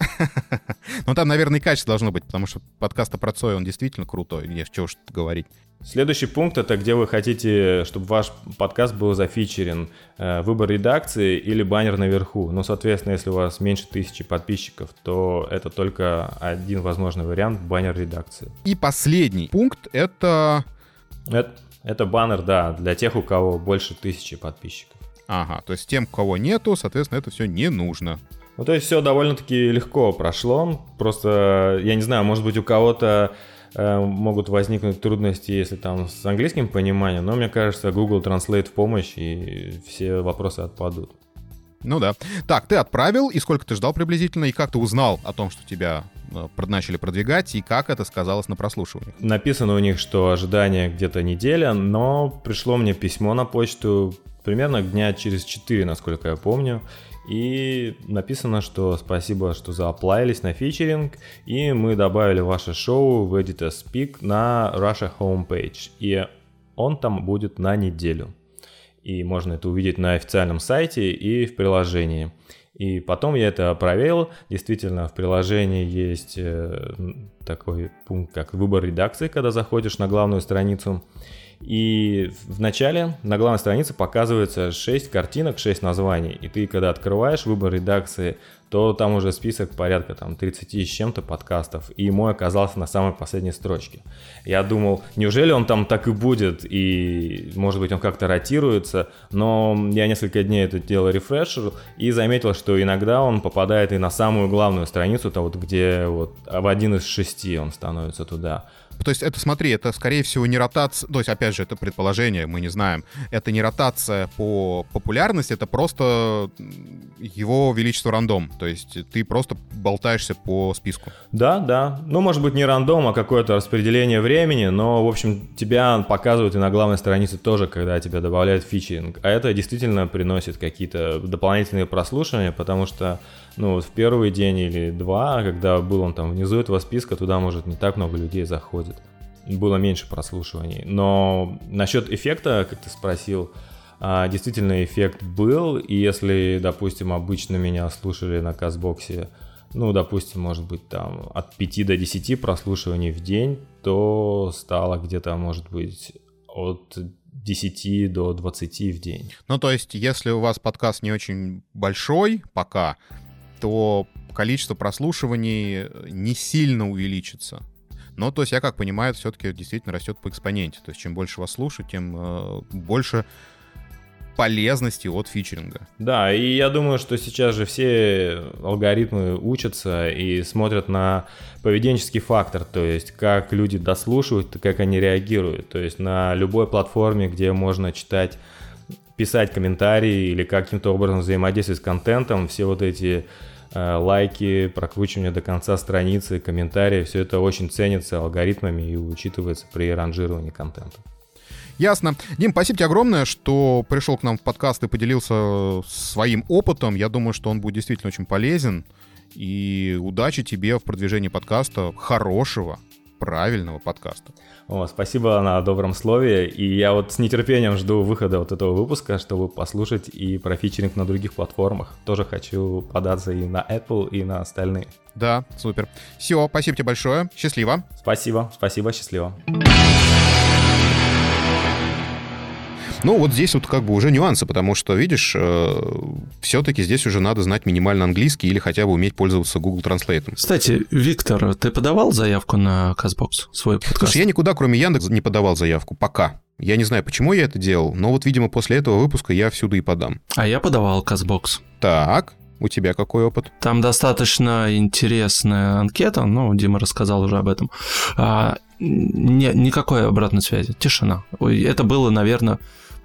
Но там, наверное, и качество должно быть, потому что подкаст о Цой, он действительно крутой, не чего уж говорить. Следующий пункт — это где вы хотите, чтобы ваш подкаст был зафичерен. Э, выбор редакции или баннер наверху. Ну, соответственно, если у вас меньше тысячи подписчиков, то это только один возможный вариант — баннер редакции. И последний пункт — это... Это, это баннер, да, для тех, у кого больше тысячи подписчиков. Ага, то есть тем, у кого нету, соответственно, это все не нужно. Ну, то есть все довольно-таки легко прошло. Просто, я не знаю, может быть, у кого-то э, могут возникнуть трудности, если там с английским пониманием, но мне кажется, Google Translate в помощь, и все вопросы отпадут. Ну да. Так, ты отправил, и сколько ты ждал приблизительно, и как ты узнал о том, что тебя начали продвигать, и как это сказалось на прослушиваниях? Написано у них, что ожидание где-то неделя, но пришло мне письмо на почту примерно дня через 4, насколько я помню, и написано, что спасибо, что зааплавились на фичеринг, и мы добавили ваше шоу в Editor Speak на Russia Homepage. И он там будет на неделю. И можно это увидеть на официальном сайте и в приложении. И потом я это проверил. Действительно, в приложении есть э, такой пункт, как выбор редакции, когда заходишь на главную страницу. И в начале на главной странице показывается 6 картинок, 6 названий. И ты, когда открываешь выбор редакции, то там уже список порядка там 30 с чем-то подкастов. И мой оказался на самой последней строчке. Я думал, неужели он там так и будет, и может быть он как-то ротируется. Но я несколько дней это делал рефрешер и заметил, что иногда он попадает и на самую главную страницу, то вот где вот в один из шести он становится туда. То есть это, смотри, это скорее всего не ротация, то есть опять же это предположение, мы не знаем. Это не ротация по популярности, это просто его величество рандом. То есть ты просто болтаешься по списку. Да, да. Ну, может быть, не рандом, а какое-то распределение времени, но, в общем, тебя показывают и на главной странице тоже, когда тебя добавляют фичинг. А это действительно приносит какие-то дополнительные прослушивания, потому что ну, вот в первый день или два, когда был он там внизу этого списка, туда, может, не так много людей заходит. Было меньше прослушиваний. Но насчет эффекта, как ты спросил, а, действительно эффект был. И если, допустим, обычно меня слушали на Казбоксе, ну, допустим, может быть, там от 5 до 10 прослушиваний в день, то стало где-то, может быть, от 10 до 20 в день. Ну, то есть, если у вас подкаст не очень большой пока, то количество прослушиваний не сильно увеличится. Но, то есть, я как понимаю, все-таки действительно растет по экспоненте. То есть, чем больше вас слушают, тем э, больше полезности от фичеринга. Да, и я думаю, что сейчас же все алгоритмы учатся и смотрят на поведенческий фактор, то есть как люди дослушивают, как они реагируют. То есть на любой платформе, где можно читать, писать комментарии или каким-то образом взаимодействовать с контентом, все вот эти э, лайки, прокручивание до конца страницы, комментарии, все это очень ценится алгоритмами и учитывается при ранжировании контента. Ясно. Дим, спасибо тебе огромное, что пришел к нам в подкаст и поделился своим опытом. Я думаю, что он будет действительно очень полезен. И удачи тебе в продвижении подкаста, хорошего, правильного подкаста. О, спасибо на добром слове. И я вот с нетерпением жду выхода вот этого выпуска, чтобы послушать и про фичеринг на других платформах. Тоже хочу податься и на Apple, и на остальные. Да, супер. Все, спасибо тебе большое. Счастливо. Спасибо, спасибо, счастливо. Ну, вот здесь вот как бы уже нюансы, потому что, видишь, э, все-таки здесь уже надо знать минимально английский или хотя бы уметь пользоваться Google Translate. Кстати, Виктор, ты подавал заявку на Казбокс, свой подкаст? Слушай, я никуда, кроме Яндекс, не подавал заявку пока. Я не знаю, почему я это делал, но вот, видимо, после этого выпуска я всюду и подам. А я подавал Казбокс. Так, у тебя какой опыт? Там достаточно интересная анкета, ну, Дима рассказал уже об этом. А, не, никакой обратной связи, тишина. Это было, наверное,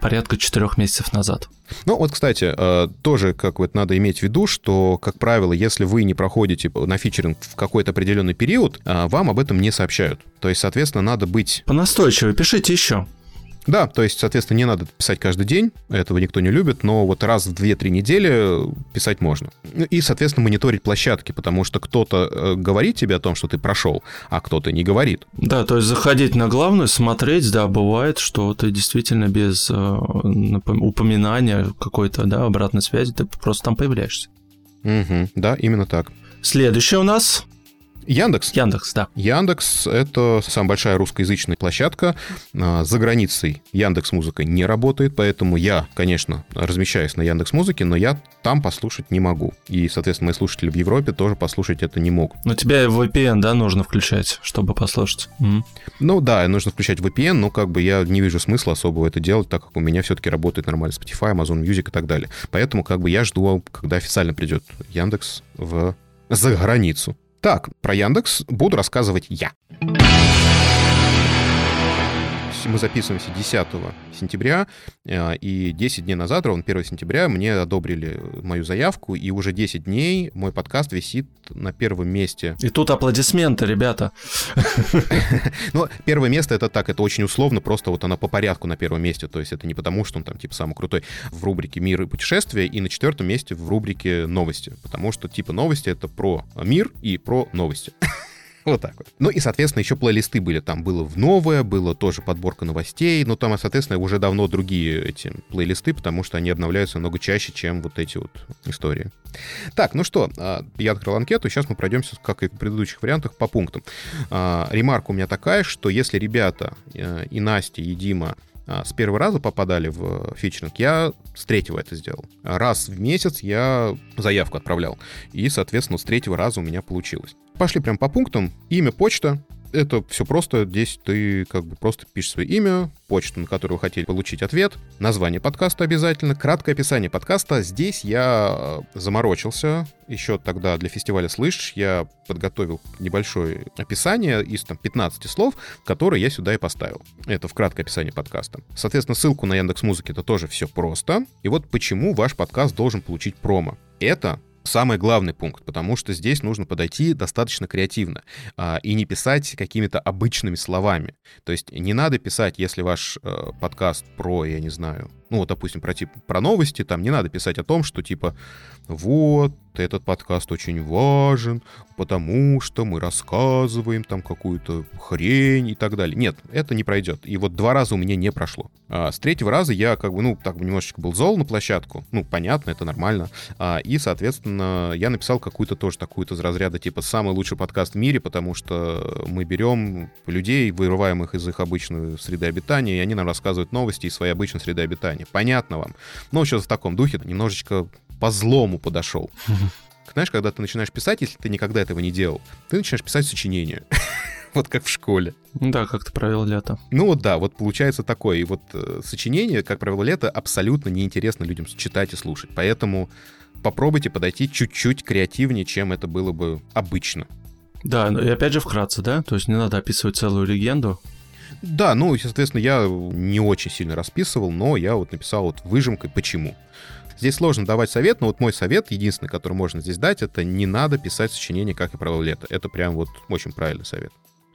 порядка четырех месяцев назад. Ну вот, кстати, э, тоже как вот надо иметь в виду, что, как правило, если вы не проходите на фичеринг в какой-то определенный период, э, вам об этом не сообщают. То есть, соответственно, надо быть... Понастойчивее, пишите еще. Да, то есть, соответственно, не надо писать каждый день, этого никто не любит, но вот раз в 2-3 недели писать можно. И, соответственно, мониторить площадки, потому что кто-то э, говорит тебе о том, что ты прошел, а кто-то не говорит. Да, то есть заходить на главную, смотреть, да, бывает, что ты действительно без э, упоминания какой-то, да, обратной связи, ты просто там появляешься. Угу, да, именно так. Следующее у нас Яндекс? Яндекс, да. Яндекс — это самая большая русскоязычная площадка. А, за границей Яндекс Музыка не работает, поэтому я, конечно, размещаюсь на Яндекс Музыке, но я там послушать не могу. И, соответственно, мои слушатели в Европе тоже послушать это не могут. Но тебе VPN, да, нужно включать, чтобы послушать? Mm. Ну да, нужно включать VPN, но как бы я не вижу смысла особого это делать, так как у меня все-таки работает нормально Spotify, Amazon Music и так далее. Поэтому как бы я жду, когда официально придет Яндекс в за границу. Так, про Яндекс буду рассказывать я мы записываемся 10 сентября, э, и 10 дней назад, ровно 1 сентября, мне одобрили мою заявку, и уже 10 дней мой подкаст висит на первом месте. И тут аплодисменты, ребята. Ну, первое место это так, это очень условно, просто вот она по порядку на первом месте, то есть это не потому, что он там типа самый крутой в рубрике «Мир и путешествия», и на четвертом месте в рубрике «Новости», потому что типа новости — это про мир и про новости. Вот так вот. Ну и, соответственно, еще плейлисты были. Там было в новое, было тоже подборка новостей. Но там, соответственно, уже давно другие эти плейлисты, потому что они обновляются намного чаще, чем вот эти вот истории. Так, ну что, а, я открыл анкету. Сейчас мы пройдемся, как и в предыдущих вариантах, по пунктам. А, ремарка у меня такая, что если ребята э, и Настя, и Дима а, с первого раза попадали в фичеринг, я с третьего это сделал. Раз в месяц я заявку отправлял. И, соответственно, с третьего раза у меня получилось. Пошли прям по пунктам. Имя, почта, это все просто. Здесь ты как бы просто пишешь свое имя, почту, на которую вы хотели получить ответ, название подкаста обязательно, краткое описание подкаста. Здесь я э, заморочился. Еще тогда для фестиваля «Слышь» я подготовил небольшое описание из там 15 слов, которые я сюда и поставил. Это в краткое описание подкаста. Соответственно, ссылку на Яндекс Музыки это тоже все просто. И вот почему ваш подкаст должен получить промо. Это самый главный пункт, потому что здесь нужно подойти достаточно креативно а, и не писать какими-то обычными словами. То есть не надо писать, если ваш э, подкаст про, я не знаю, ну вот, допустим, про, тип, про новости, там не надо писать о том, что типа вот, этот подкаст очень важен, потому что мы рассказываем там какую-то хрень и так далее. Нет, это не пройдет. И вот два раза у меня не прошло. А с третьего раза я как бы, ну, так немножечко был зол на площадку. Ну, понятно, это нормально. А, и, соответственно, я написал какую-то тоже такую-то из разряда типа «самый лучший подкаст в мире», потому что мы берем людей, вырываем их из их обычной среды обитания, и они нам рассказывают новости из своей обычной среды обитания. Понятно вам. Но сейчас в таком духе немножечко по-злому подошел. Знаешь, когда ты начинаешь писать, если ты никогда этого не делал, ты начинаешь писать сочинение. вот как в школе. Да, как ты провел лето. Ну вот да, вот получается такое. И вот э, сочинение, как провел лето, абсолютно неинтересно людям читать и слушать. Поэтому попробуйте подойти чуть-чуть креативнее, чем это было бы обычно. Да, и опять же вкратце, да? То есть не надо описывать целую легенду. Да, ну, соответственно, я не очень сильно расписывал, но я вот написал вот выжимкой почему. Здесь сложно давать совет, но вот мой совет, единственный, который можно здесь дать, это не надо писать сочинение, как я провел лето. Это прям вот очень правильный совет.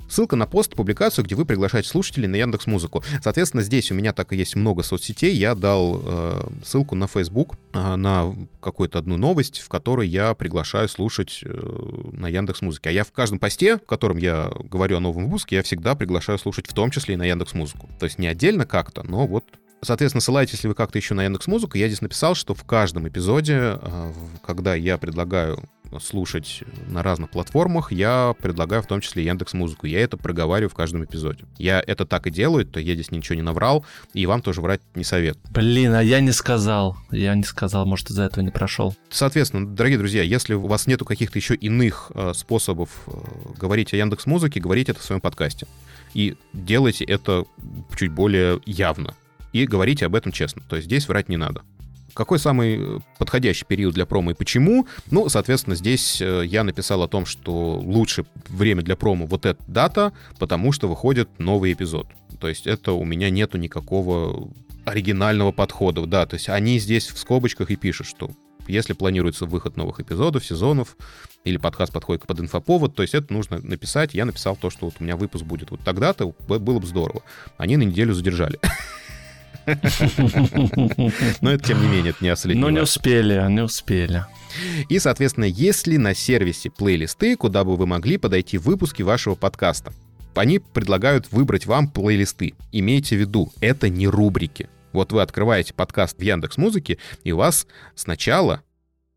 Ссылка на пост, публикацию, где вы приглашаете слушателей на Яндекс Музыку. Соответственно, здесь у меня так и есть много соцсетей. Я дал э, ссылку на Facebook э, на какую-то одну новость, в которой я приглашаю слушать э, на Яндекс Музыке. А я в каждом посте, в котором я говорю о новом выпуске, я всегда приглашаю слушать в том числе и на Яндекс Музыку. То есть не отдельно как-то, но вот Соответственно, ссылайтесь, если вы как-то еще на Яндекс Музыку. Я здесь написал, что в каждом эпизоде, э, когда я предлагаю слушать на разных платформах, я предлагаю в том числе Яндекс Музыку. Я это проговариваю в каждом эпизоде. Я это так и делаю, то я здесь ничего не наврал, и вам тоже врать не совет. Блин, а я не сказал. Я не сказал, может, из-за этого не прошел. Соответственно, дорогие друзья, если у вас нету каких-то еще иных э, способов э, говорить о Яндекс Музыке, говорите это в своем подкасте. И делайте это чуть более явно. И говорите об этом честно. То есть здесь врать не надо. Какой самый э, подходящий период для промо и почему? Ну, соответственно, здесь э, я написал о том, что лучше время для промо вот эта дата, потому что выходит новый эпизод. То есть это у меня нету никакого оригинального подхода. Да, то есть они здесь в скобочках и пишут, что если планируется выход новых эпизодов, сезонов, или подкаст подходит под инфоповод, то есть это нужно написать. Я написал то, что вот у меня выпуск будет вот тогда-то, было бы здорово. Они на неделю задержали. Но это, тем не менее, это не абсолютно Ну, не успели, не успели. И, соответственно, есть ли на сервисе плейлисты, куда бы вы могли подойти выпуски вашего подкаста? Они предлагают выбрать вам плейлисты. Имейте в виду, это не рубрики. Вот вы открываете подкаст в Яндекс Музыке, и у вас сначала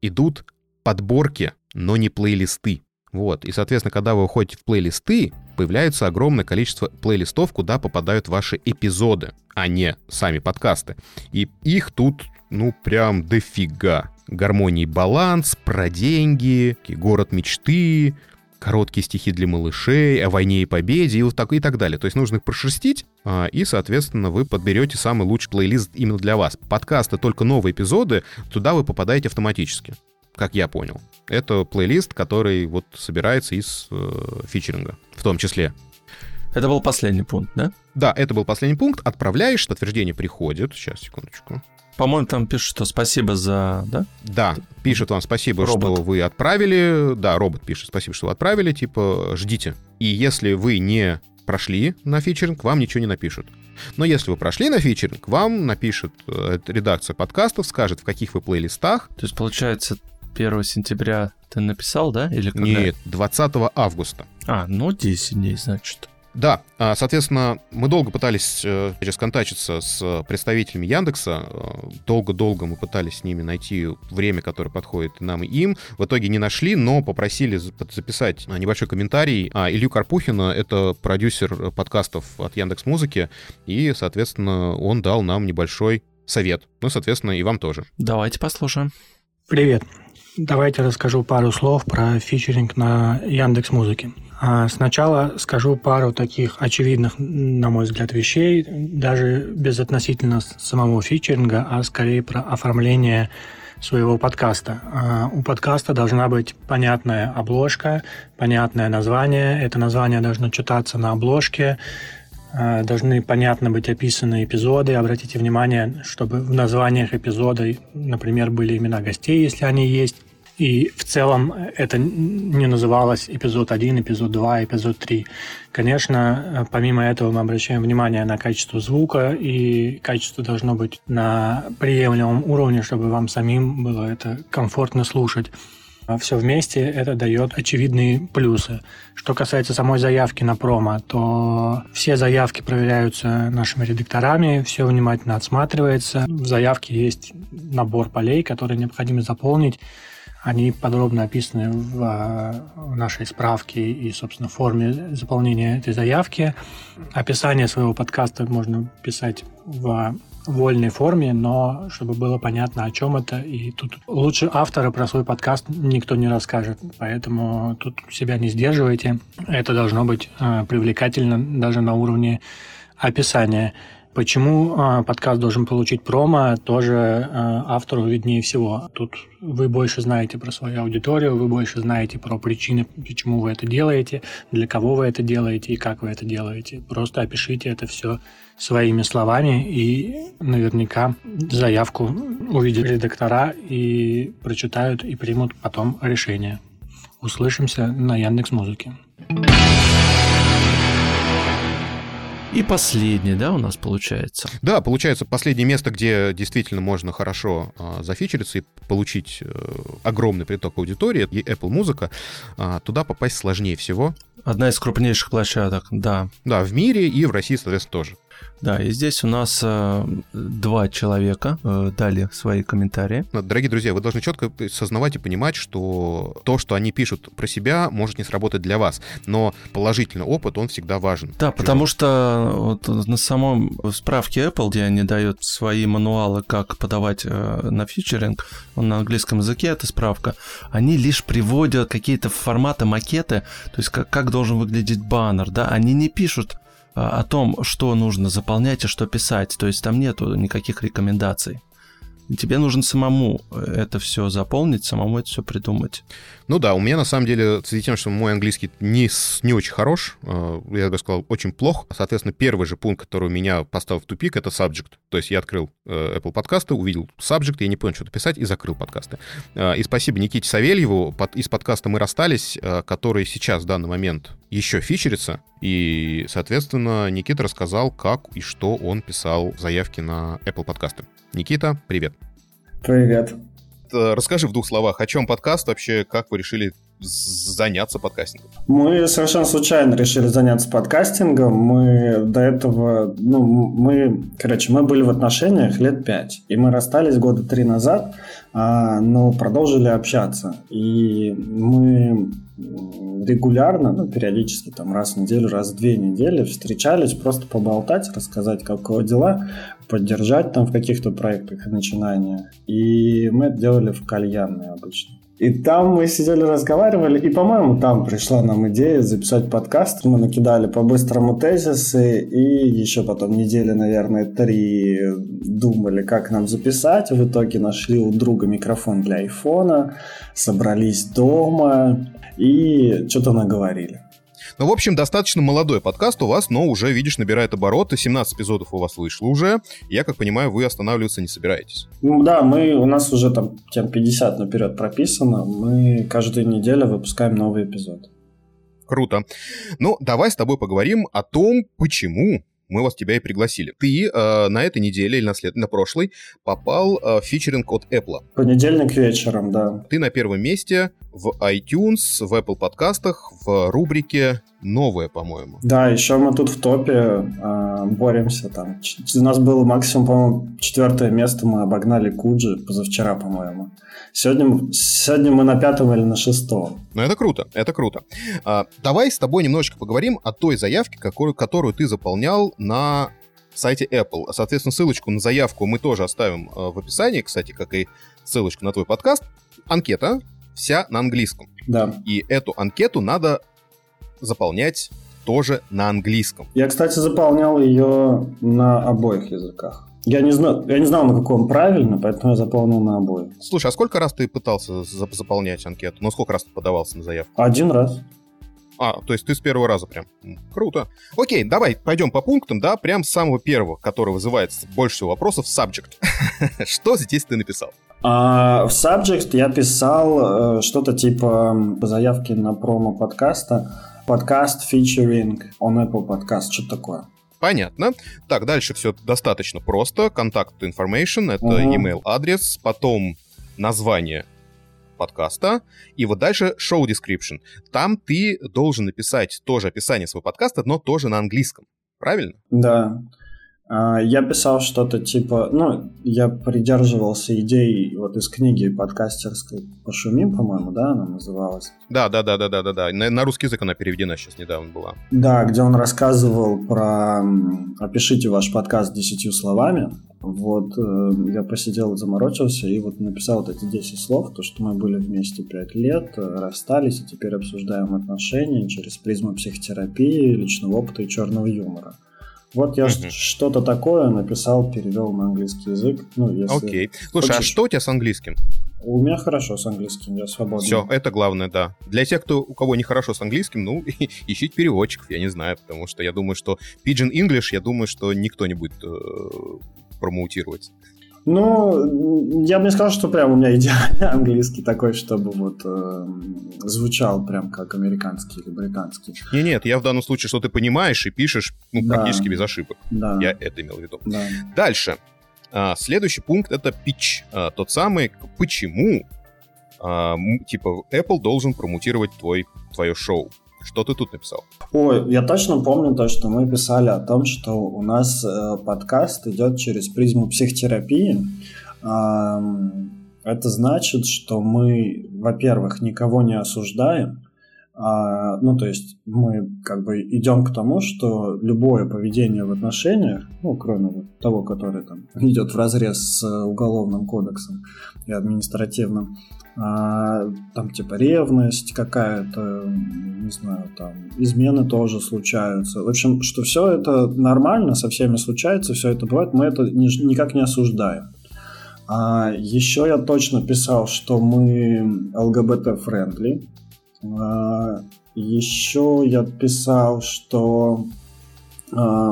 идут подборки, но не плейлисты. Вот. И, соответственно, когда вы уходите в плейлисты, появляется огромное количество плейлистов, куда попадают ваши эпизоды, а не сами подкасты. И их тут, ну, прям дофига. Гармонии баланс, про деньги, город мечты, короткие стихи для малышей, о войне и победе и, вот так, и так далее. То есть нужно их прошерстить, а, и, соответственно, вы подберете самый лучший плейлист именно для вас. Подкасты, только новые эпизоды, туда вы попадаете автоматически как я понял. Это плейлист, который вот собирается из э, фичеринга, в том числе. Это был последний пункт, да? Да, это был последний пункт. Отправляешь, подтверждение приходит. Сейчас, секундочку. По-моему, там пишут, что спасибо за... Да? Да, пишет вам спасибо, робот. что вы отправили. Да, робот пишет спасибо, что вы отправили. Типа, ждите. И если вы не прошли на фичеринг, вам ничего не напишут. Но если вы прошли на фичеринг, вам напишет э, редакция подкастов, скажет, в каких вы плейлистах. То есть, получается, 1 сентября ты написал, да? Или когда? Нет, 20 августа. А, ну 10 дней, значит. Да, а, соответственно, мы долго пытались э, сконтачиться с представителями Яндекса. Э, Долго-долго мы пытались с ними найти время, которое подходит нам и им. В итоге не нашли, но попросили за- записать а, небольшой комментарий. А, Илью Карпухина — это продюсер подкастов от Яндекс Музыки, и, соответственно, он дал нам небольшой совет. Ну, соответственно, и вам тоже. Давайте послушаем. Привет. Давайте расскажу пару слов про фичеринг на Яндекс Музыке. А Сначала скажу пару таких очевидных, на мой взгляд, вещей, даже безотносительно с- самого фичеринга, а скорее про оформление своего подкаста. А, У подкаста должна быть понятная обложка, понятное название. Это название должно читаться на обложке, должны понятно быть описаны эпизоды. Обратите внимание, чтобы в названиях эпизода, например, были имена гостей, если они есть. И в целом это не называлось эпизод 1, эпизод 2, эпизод 3. Конечно, помимо этого мы обращаем внимание на качество звука, и качество должно быть на приемлемом уровне, чтобы вам самим было это комфортно слушать. Все вместе это дает очевидные плюсы. Что касается самой заявки на промо, то все заявки проверяются нашими редакторами, все внимательно отсматривается. В заявке есть набор полей, которые необходимо заполнить. Они подробно описаны в, в нашей справке и, собственно, форме заполнения этой заявки. Описание своего подкаста можно писать в вольной форме, но чтобы было понятно, о чем это. И тут лучше автора про свой подкаст никто не расскажет. Поэтому тут себя не сдерживайте. Это должно быть э, привлекательно даже на уровне описания. Почему э, подкаст должен получить промо, тоже э, автору виднее всего. Тут вы больше знаете про свою аудиторию, вы больше знаете про причины, почему вы это делаете, для кого вы это делаете и как вы это делаете. Просто опишите это все своими словами, и наверняка заявку увидят редактора и прочитают и примут потом решение. Услышимся на Яндекс Музыке. И последний, да, у нас получается. Да, получается, последнее место, где действительно можно хорошо а, зафичериться и получить э, огромный приток аудитории, и Apple Музыка, а, туда попасть сложнее всего. Одна из крупнейших площадок, да. Да, в мире и в России, соответственно, тоже. Да, и здесь у нас э, два человека э, дали свои комментарии. Дорогие друзья, вы должны четко сознавать и понимать, что то, что они пишут про себя, может не сработать для вас. Но положительный опыт, он всегда важен. Да, потому что вот на самом справке Apple, где они дают свои мануалы, как подавать э, на фичеринг, он на английском языке, эта справка, они лишь приводят какие-то форматы, макеты, то есть как, как должен выглядеть баннер, да, они не пишут о том, что нужно заполнять и что писать, то есть там нету никаких рекомендаций. Тебе нужно самому это все заполнить, самому это все придумать. Ну да, у меня на самом деле, с тем, что мой английский не, не очень хорош, э, я бы сказал, очень плох. Соответственно, первый же пункт, который у меня поставил в тупик, это subject. То есть я открыл э, Apple подкасты, увидел subject, я не понял, что-то писать, и закрыл подкасты. Э, И спасибо Никите Савельеву из подкаста «Мы расстались», э, который сейчас в данный момент еще фичерится. И, соответственно, Никита рассказал, как и что он писал в заявке на Apple подкасты. Никита, привет. Привет. Э, Расскажи в двух словах, о чем подкаст вообще, как вы решили заняться подкастингом? Мы совершенно случайно решили заняться подкастингом. Мы до этого, ну, мы, короче, мы были в отношениях лет пять. И мы расстались года три назад, но продолжили общаться. И мы регулярно, ну, периодически, там, раз в неделю, раз в две недели встречались, просто поболтать, рассказать, как кого дела, поддержать там в каких-то проектах и начинаниях. И мы это делали в кальянной обычно. И там мы сидели, разговаривали, и, по-моему, там пришла нам идея записать подкаст. Мы накидали по-быстрому тезисы, и еще потом недели, наверное, три думали, как нам записать. В итоге нашли у друга микрофон для айфона, собрались дома и что-то наговорили. Ну, в общем, достаточно молодой подкаст у вас, но уже, видишь, набирает обороты. 17 эпизодов у вас вышло уже. Я, как понимаю, вы останавливаться не собираетесь. Ну да, мы, у нас уже там тем 50 наперед прописано. Мы каждую неделю выпускаем новый эпизод. Круто. Ну, давай с тобой поговорим о том, почему мы вас тебя и пригласили. Ты э, на этой неделе или на, след... на прошлой попал э, в фичеринг от Apple. Понедельник вечером, да. Ты на первом месте в iTunes, в Apple подкастах, в рубрике новое, по-моему. Да, еще мы тут в топе э, боремся там. У нас было максимум, по-моему, четвертое место, мы обогнали Куджи позавчера, по-моему. Сегодня, сегодня мы на пятом или на шестом. Ну, это круто, это круто. А, давай с тобой немножечко поговорим о той заявке, которую, которую ты заполнял на сайте Apple. Соответственно, ссылочку на заявку мы тоже оставим э, в описании, кстати, как и ссылочку на твой подкаст. Анкета вся на английском. Да. И эту анкету надо заполнять тоже на английском. Я, кстати, заполнял ее на обоих языках. Я не, знал, я не знал, на каком правильно, поэтому я заполнил на обоих. Слушай, а сколько раз ты пытался заполнять анкету? Ну, сколько раз ты подавался на заявку? Один раз. А, то есть ты с первого раза прям. Круто. Окей, давай пойдем по пунктам, да, прям с самого первого, который вызывает больше всего вопросов, subject. Что здесь ты написал? А, в subject я писал э, что-то типа заявки на промо подкаста. Подкаст featuring on Apple Podcast, что-то такое. Понятно. Так, дальше все достаточно просто. Контакт information, это uh-huh. email адрес, потом название подкаста, и вот дальше show description. Там ты должен написать тоже описание своего подкаста, но тоже на английском. Правильно? Да. А, я писал что-то типа, ну, я придерживался идей вот из книги подкастерской «Пошумим», по-моему, да, она называлась? Да, да, да, да, да, да, да. На, на русский язык она переведена сейчас недавно была. Да, где он рассказывал про «Опишите ваш подкаст десятью словами». Вот э, я посидел, заморочился и вот написал вот эти 10 слов, то, что мы были вместе 5 лет, э, расстались и теперь обсуждаем отношения через призму психотерапии, личного опыта и черного юмора. Вот я угу. что-то такое написал, перевел на английский язык. Ну, если Окей. Слушай, а хочешь... а что у тебя с английским? У меня хорошо с английским, я свободен. Все, это главное, да. Для тех, кто, у кого не хорошо с английским, ну, ищите переводчиков, я не знаю, потому что я думаю, что Pigeon English, я думаю, что никто не будет э, промоутировать. Ну, я бы не сказал, что прям у меня идеальный английский такой, чтобы вот э, звучал прям как американский или британский. Не, нет, я в данном случае, что ты понимаешь и пишешь ну, да. практически без ошибок. Да. Я это имел в виду. Да. Дальше. А, следующий пункт это pitch. А, тот самый, почему а, типа Apple должен промутировать твой, твое шоу. Что ты тут написал? Ой, я точно помню то, что мы писали о том, что у нас э, подкаст идет через призму психотерапии. Э, это значит, что мы, во-первых, никого не осуждаем, а, ну, то есть мы как бы идем к тому, что любое поведение в отношениях, ну, кроме вот того, которое там идет в разрез с уголовным кодексом и административным, там типа ревность какая-то, не знаю, там измены тоже случаются. В общем, что все это нормально, со всеми случается, все это бывает, мы это ни, никак не осуждаем. А еще я точно писал, что мы ЛГБТ-friendly, а, еще я писал, что э,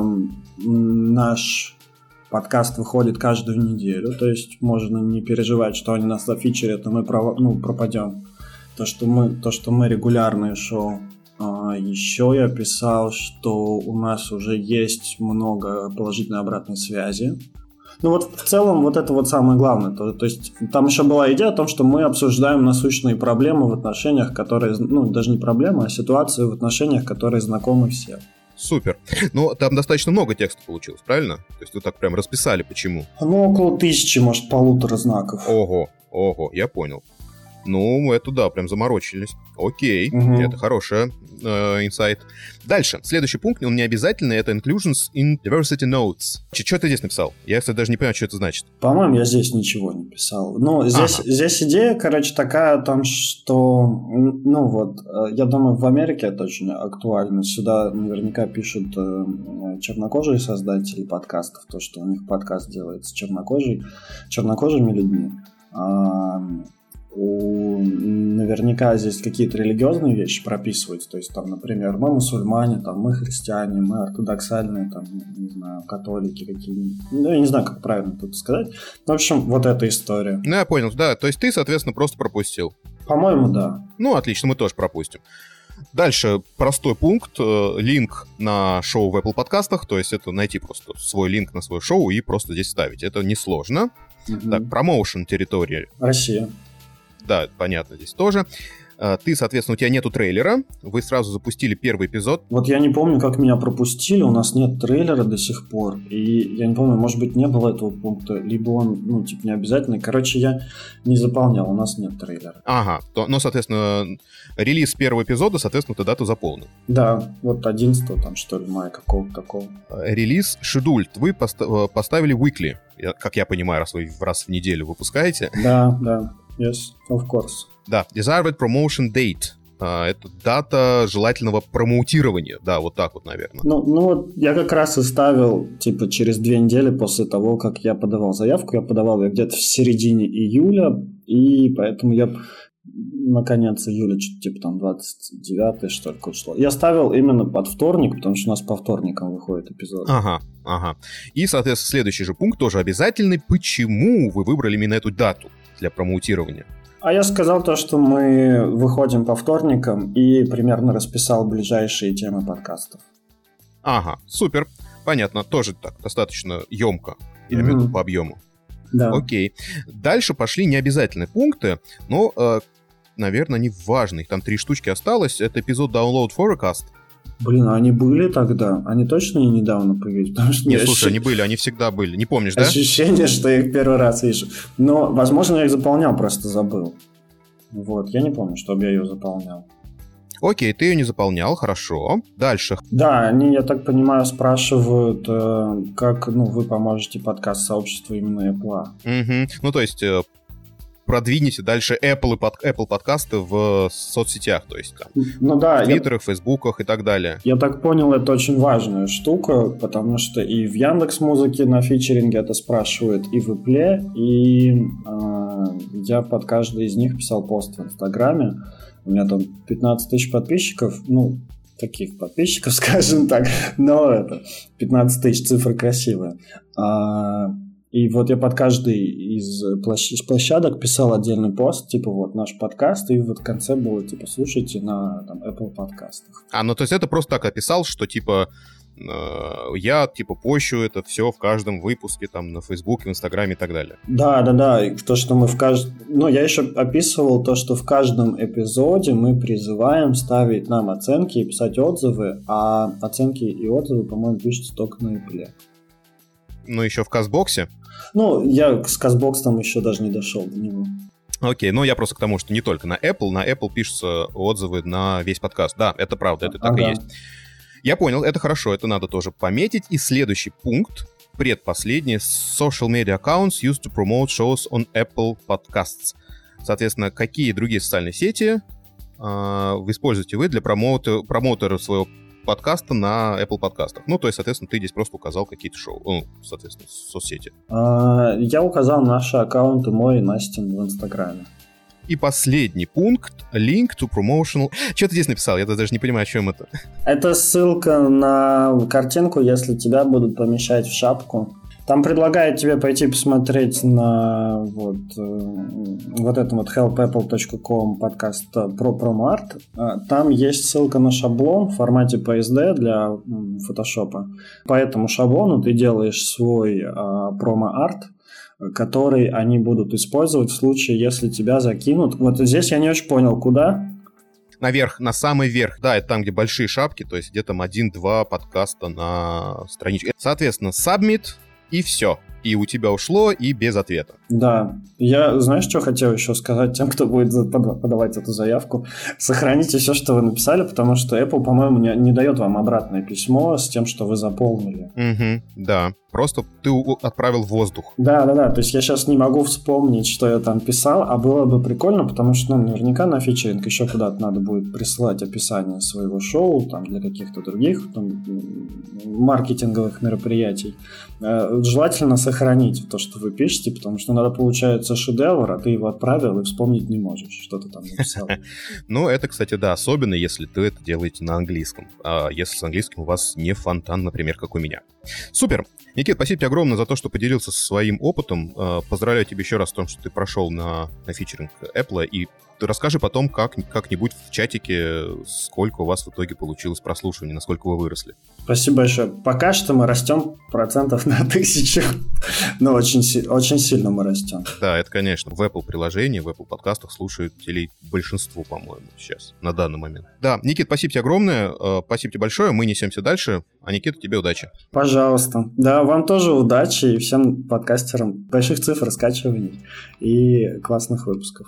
наш подкаст выходит каждую неделю, то есть можно не переживать, что они нас зафичерят, и мы пров... ну, пропадем. То, что мы, то, что мы регулярные шоу. А, еще я писал, что у нас уже есть много положительной обратной связи ну вот в целом вот это вот самое главное. То, то есть там еще была идея о том, что мы обсуждаем насущные проблемы в отношениях, которые, ну даже не проблемы, а ситуации в отношениях, которые знакомы всем. Супер. Ну, там достаточно много текста получилось, правильно? То есть вы так прям расписали, почему? Ну, около тысячи, может, полутора знаков. Ого, ого, я понял. Ну, это да, прям заморочились. Окей, угу. это хорошая э, инсайт. Дальше, следующий пункт, он не обязательный, это inclusions in diversity notes. Ч- что ты здесь написал? Я, кстати, даже не понимаю, что это значит. По-моему, я здесь ничего не писал. Ну, здесь, ага. здесь идея, короче, такая о том, что, ну вот, э, я думаю, в Америке это очень актуально. Сюда наверняка пишут э, чернокожие создатели подкастов, то, что у них подкаст делается чернокожий, чернокожими людьми у, наверняка здесь какие-то религиозные вещи прописываются. То есть, там, например, мы мусульмане, там, мы христиане, мы ортодоксальные, там, не знаю, католики какие-нибудь. Ну, я не знаю, как правильно тут сказать. В общем, вот эта история. Ну, я понял, да. То есть ты, соответственно, просто пропустил. По-моему, да. Ну, отлично, мы тоже пропустим. Дальше простой пункт, э, линк на шоу в Apple подкастах, то есть это найти просто свой линк на свое шоу и просто здесь ставить. Это несложно. Мгм. Так, промоушен территории, Россия. Да, понятно, здесь тоже. Э, Ты, соответственно, у тебя нету трейлера, вы сразу запустили первый эпизод. Вот я не помню, как меня пропустили, у нас нет трейлера до сих пор, и я не помню, может быть, не было этого пункта, либо он, ну, типа, не обязательный. Короче, я не заполнял, у нас нет трейлера. Ага, то, ну, соответственно, релиз первого эпизода, соответственно, ты дату заполнил. Да, вот 11 там, что ли, мая, какого-то такого. Э, Релиз scheduled вы поста- э, поставили weekly, как я понимаю, раз вы раз в неделю выпускаете. Да, да, yes, of course. Да, desired promotion date. А, Это дата желательного промоутирования. Да, вот так вот, наверное. Ну, ну вот я как раз и ставил, типа, через две недели после того, как я подавал заявку. Я подавал ее где-то в середине июля, и поэтому я на конец июля, что-то типа там 29 что ли, число. Я ставил именно под вторник, потому что у нас по вторникам выходит эпизод. Ага, ага. И, соответственно, следующий же пункт тоже обязательный. Почему вы выбрали именно эту дату для промоутирования? А я сказал то, что мы выходим по вторникам и примерно расписал ближайшие темы подкастов. Ага, супер. Понятно, тоже так, достаточно емко. Я имею в виду по объему. Да. Окей. Дальше пошли необязательные пункты, но, э, наверное, они важные. Их Там три штучки осталось. Это эпизод Download Forecast. Блин, а они были тогда? Они точно не недавно появились? Потому что Не, слушай, ощущ- они были, они всегда были. Не помнишь, да? Ощущение, что я их первый раз вижу. Но, возможно, я их заполнял, просто забыл. Вот, я не помню, чтобы я ее заполнял. Окей, ты ее не заполнял, хорошо. Дальше. Да, они, я так понимаю, спрашивают, э, как ну, вы поможете подкаст сообществу именно Apple. Мгм. Ну, то есть, э, продвинете дальше Apple, и под, Apple подкасты в соцсетях, то есть там, Ну да, в я, Твиттерах, Фейсбуках и так далее. я так понял, это очень важная штука, потому что и в Яндекс Музыке на фичеринге это спрашивают, и в Apple, и э, я под каждый из них писал пост в Инстаграме. У меня там 15 тысяч подписчиков, ну, таких подписчиков, скажем так, но это 15 тысяч цифры красивые. А, и вот я под каждый из площ- из площадок писал отдельный пост, типа вот наш подкаст, и вот в конце было типа слушайте на там, Apple подкастах. А, ну, то есть это просто так описал, что, типа, э, я, типа, пощу это все в каждом выпуске, там, на Фейсбуке, в Инстаграме и так далее. Да, да, да. И то, что мы в каждом... Ну, я еще описывал то, что в каждом эпизоде мы призываем ставить нам оценки и писать отзывы, а оценки и отзывы, по-моему, пишутся только на Apple. Ну, еще в Казбоксе. Ну, я с Казбоксом еще даже не дошел до него. Окей, ну я просто к тому, что не только на Apple, на Apple пишутся отзывы на весь подкаст. Да, это правда, это так и есть. Я понял, это хорошо, это надо тоже пометить. И следующий пункт, предпоследний, social media accounts used to promote shows on Apple Podcasts. Соответственно, какие другие социальные сети вы используете вы для промоута- промоутера своего подкаста на Apple подкастах? Ну, то есть, соответственно, ты здесь просто указал какие-то шоу, ну, соответственно, соцсети. А, Я указал наши аккаунты мой и Настин в Инстаграме. И последний пункт — link to promotional... Что ты здесь написал? Я даже не понимаю, о чем это. Это ссылка на картинку, если тебя будут помещать в шапку. Там предлагают тебе пойти посмотреть на вот, э, вот этом вот helpapple.com подкаст э, про промоарт. А, Там есть ссылка на шаблон в формате PSD для фотошопа. По этому шаблону ты делаешь свой а, промо-арт, который они будут использовать в случае, если тебя закинут. Вот здесь я не очень понял, куда, Наверх, на самый верх. Да, это там, где большие шапки, то есть где там один-два подкаста на страничке. Соответственно, submit и все. И у тебя ушло, и без ответа. Да, я, знаешь, что хотел еще сказать тем, кто будет подавать эту заявку? Сохраните все, что вы написали, потому что Apple, по-моему, не, не дает вам обратное письмо с тем, что вы заполнили. Угу, да. Просто ты отправил воздух. Да, да, да, то есть я сейчас не могу вспомнить, что я там писал, а было бы прикольно, потому что, ну, наверняка на фичеринг еще куда-то надо будет присылать описание своего шоу, там, для каких-то других там, маркетинговых мероприятий. Э, Желательно сохранить то, что вы пишете, потому что иногда получается шедевр, а ты его отправил и вспомнить не можешь, что ты там написал. Ну, это, кстати, да, особенно если ты это делаете на английском. А если с английским у вас не фонтан, например, как у меня. Супер. Никит, спасибо тебе огромное за то, что поделился своим опытом. Э, поздравляю тебя еще раз в том, что ты прошел на, на фичеринг Apple и расскажи потом как, как-нибудь в чатике, сколько у вас в итоге получилось прослушивания, насколько вы выросли. Спасибо большое. Пока что мы растем процентов на тысячу, но очень, очень сильно мы растем. Да, это, конечно, в Apple приложении, в Apple подкастах слушателей большинство, по-моему, сейчас, на данный момент. Да, Никит, спасибо тебе огромное, э, спасибо тебе большое, мы несемся дальше, а Никита, тебе удачи. Пожалуйста. Да, вам тоже удачи и всем подкастерам больших цифр скачиваний и классных выпусков.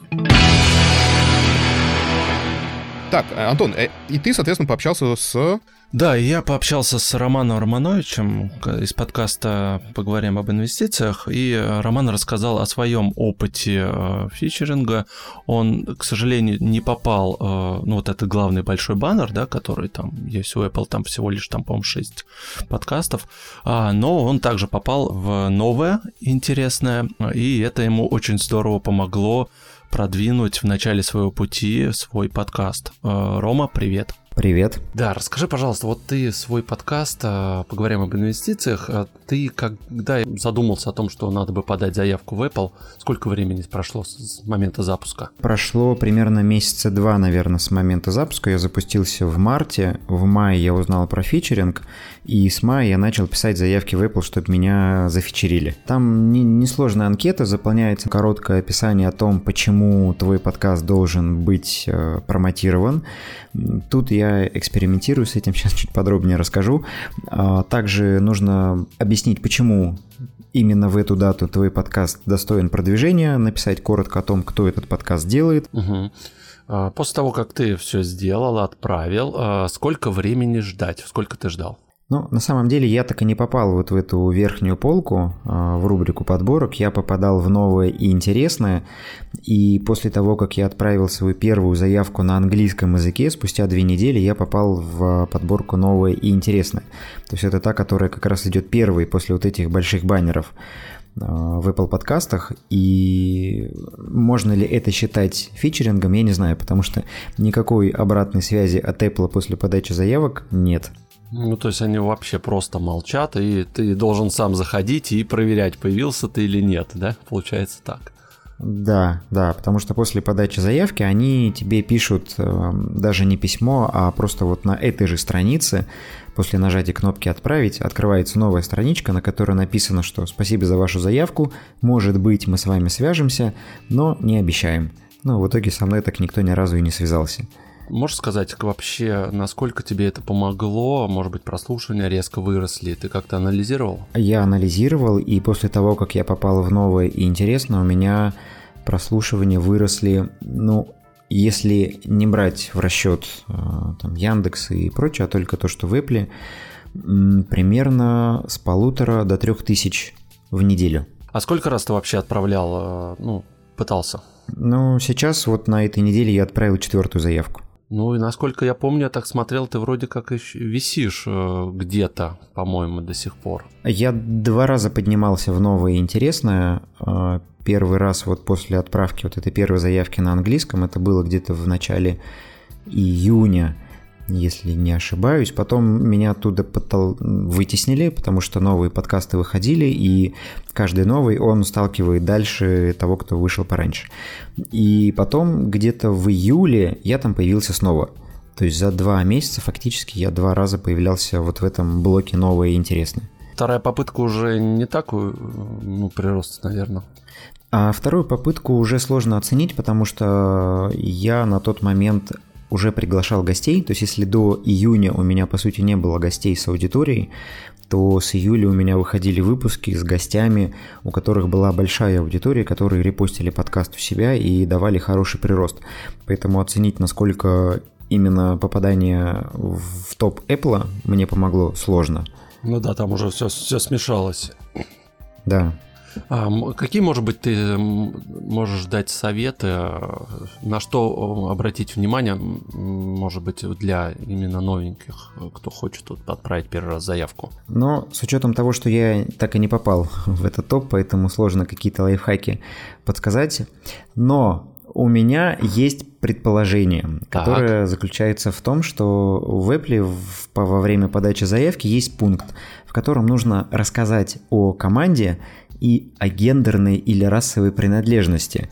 Так, э, Антон, э, и ты, соответственно, пообщался с... Да, я пообщался с Романом Романовичем из подкаста «Поговорим об инвестициях», и Роман рассказал о своем опыте э, фичеринга. Он, к сожалению, не попал, ну, вот этот главный большой баннер, да, который там есть у Apple, там всего лишь, там, по-моему, 6 подкастов, а, но он также попал в новое интересное, и это ему очень здорово помогло продвинуть в начале своего пути свой подкаст. Э, Рома, привет. Привет. Да, расскажи, пожалуйста, вот ты свой подкаст э, «Поговорим об инвестициях», э, ты когда задумался о том, что надо бы подать заявку в Apple, сколько времени прошло с момента запуска? Прошло примерно месяца два, наверное, с момента запуска. Я запустился в марте, в мае я узнал про фичеринг, и с мая я начал писать заявки в Apple, чтобы меня зафичерили. Там несложная не анкета, заполняется короткое описание о том, почему твой подкаст должен быть э, промотирован. Тут я экспериментирую с этим, сейчас чуть подробнее расскажу. А, также нужно объяснить, почему именно в эту дату твой подкаст достоин продвижения, написать коротко о том, кто этот подкаст делает. Угу. После того, как ты все сделал, отправил, а, сколько времени ждать? Сколько ты ждал? Ну, на самом деле я так и не попал вот в эту верхнюю полку, а, в рубрику подборок. Я попадал в новое и интересное. И после того, как я отправил свою первую заявку на английском языке, спустя две недели я попал в подборку новое и интересное. То есть это та, которая как раз идет первой после вот этих больших баннеров а, в Apple подкастах, и можно ли это считать фичерингом, я не знаю, потому что никакой обратной связи от Apple после подачи заявок нет. Ну, то есть они вообще просто молчат, и ты должен сам заходить и проверять, появился ты или нет, да? Получается так. Да, да, потому что после подачи заявки они тебе пишут э, даже не письмо, а просто вот на этой же странице после нажатия кнопки «Отправить» открывается новая страничка, на которой написано, что «Спасибо за вашу заявку, может быть, мы с вами свяжемся, но не обещаем». Ну, в итоге со мной так никто ни разу и не связался. Можешь сказать вообще, насколько тебе это помогло? Может быть, прослушивания резко выросли? Ты как-то анализировал? Я анализировал, и после того, как я попал в новое и интересное, у меня прослушивания выросли, ну, если не брать в расчет э, там, Яндекс и прочее, а только то, что в Apple, примерно с полутора до трех тысяч в неделю. А сколько раз ты вообще отправлял, э, ну, пытался? Ну, сейчас вот на этой неделе я отправил четвертую заявку. Ну и насколько я помню, я так смотрел, ты вроде как еще висишь э, где-то, по-моему, до сих пор. Я два раза поднимался в новое интересное. Э, первый раз вот после отправки вот этой первой заявки на английском, это было где-то в начале июня если не ошибаюсь. Потом меня оттуда потол... вытеснили, потому что новые подкасты выходили, и каждый новый, он сталкивает дальше того, кто вышел пораньше. И потом где-то в июле я там появился снова. То есть за два месяца фактически я два раза появлялся вот в этом блоке новое и интересное. Вторая попытка уже не такой ну, прирост, наверное. А вторую попытку уже сложно оценить, потому что я на тот момент уже приглашал гостей, то есть если до июня у меня по сути не было гостей с аудиторией, то с июля у меня выходили выпуски с гостями, у которых была большая аудитория, которые репостили подкаст у себя и давали хороший прирост. Поэтому оценить, насколько именно попадание в топ Apple мне помогло сложно. Ну да, там уже все, все смешалось. Да. А какие, может быть, ты можешь дать советы, э, на что обратить внимание, может быть, для именно новеньких, кто хочет тут отправить первый раз заявку? Но с учетом того, что я так и не попал в этот топ, поэтому сложно какие-то лайфхаки подсказать. Но у меня есть предположение, которое так. заключается в том, что в Apple во время подачи заявки есть пункт, в котором нужно рассказать о команде и о гендерной или расовой принадлежности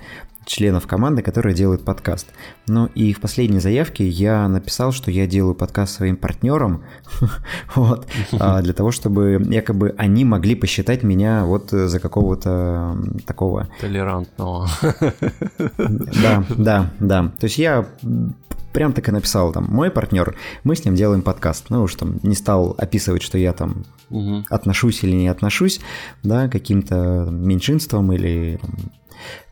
членов команды, которые делают подкаст. Ну и в последней заявке я написал, что я делаю подкаст своим партнерам, вот, а, для того, чтобы якобы они могли посчитать меня вот за какого-то такого... Толерантного. Да, да, да. То есть я прям так и написал там, мой партнер, мы с ним делаем подкаст. Ну уж там не стал описывать, что я там угу. отношусь или не отношусь, да, каким-то меньшинством или там,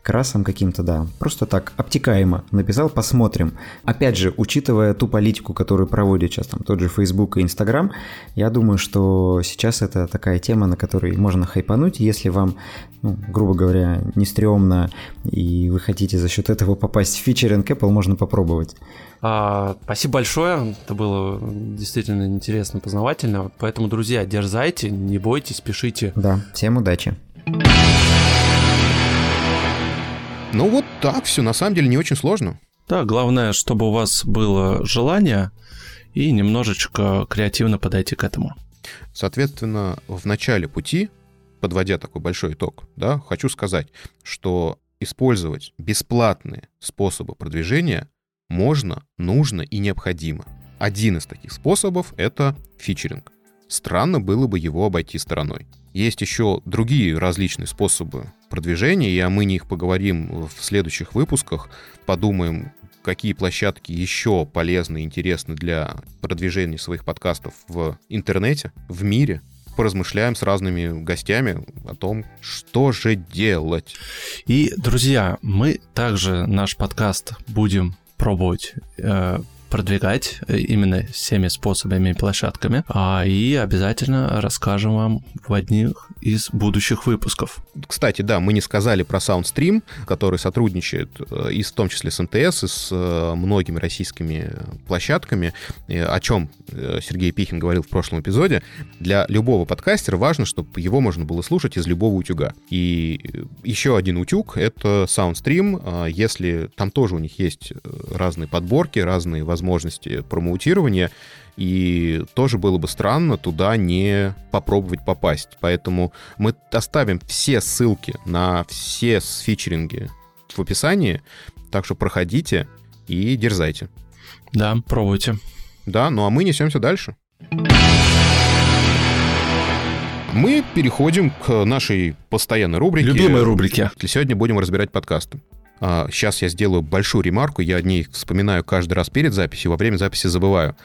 красом каким-то, да. Просто так, обтекаемо написал, посмотрим. Опять же, учитывая ту политику, которую проводит сейчас там тот же Facebook и Instagram, я думаю, что сейчас это такая тема, на которой можно хайпануть. Если вам, ну, грубо говоря, не стрёмно, и вы хотите за счет этого попасть в фичеринг Apple, можно попробовать. А, спасибо большое, это было действительно интересно, познавательно. Поэтому, друзья, дерзайте, не бойтесь, пишите. Да, всем удачи. Ну вот так все, на самом деле не очень сложно. Да, главное, чтобы у вас было желание и немножечко креативно подойти к этому. Соответственно, в начале пути, подводя такой большой итог, да, хочу сказать, что использовать бесплатные способы продвижения можно, нужно и необходимо. Один из таких способов — это фичеринг. Странно было бы его обойти стороной. Есть еще другие различные способы продвижения, и мы о них поговорим в следующих выпусках. Подумаем, какие площадки еще полезны и интересны для продвижения своих подкастов в интернете, в мире. Поразмышляем с разными гостями о том, что же делать. И, друзья, мы также наш подкаст будем пробовать э, продвигать э, именно всеми способами и площадками. А, и обязательно расскажем вам в одних из будущих выпусков. Кстати, да, мы не сказали про SoundStream, который сотрудничает э, и в том числе с МТС, и с э, многими российскими площадками, о чем Сергей Пихин говорил в прошлом эпизоде. Для любого подкастера важно, чтобы его можно было слушать из любого утюга. И еще один утюг — это SoundStream. Если там тоже у них есть разные подборки, разные возможности возможности промоутирования, и тоже было бы странно туда не попробовать попасть. Поэтому мы оставим все ссылки на все фичеринги в описании, так что проходите и дерзайте. Да, пробуйте. Да, ну а мы несемся дальше. Мы переходим к нашей постоянной рубрике. Любимой рубрике. Сегодня будем разбирать подкасты. Сейчас а, я сделаю большую ремарку, я о ней вспоминаю каждый раз перед записью, во время записи забываю.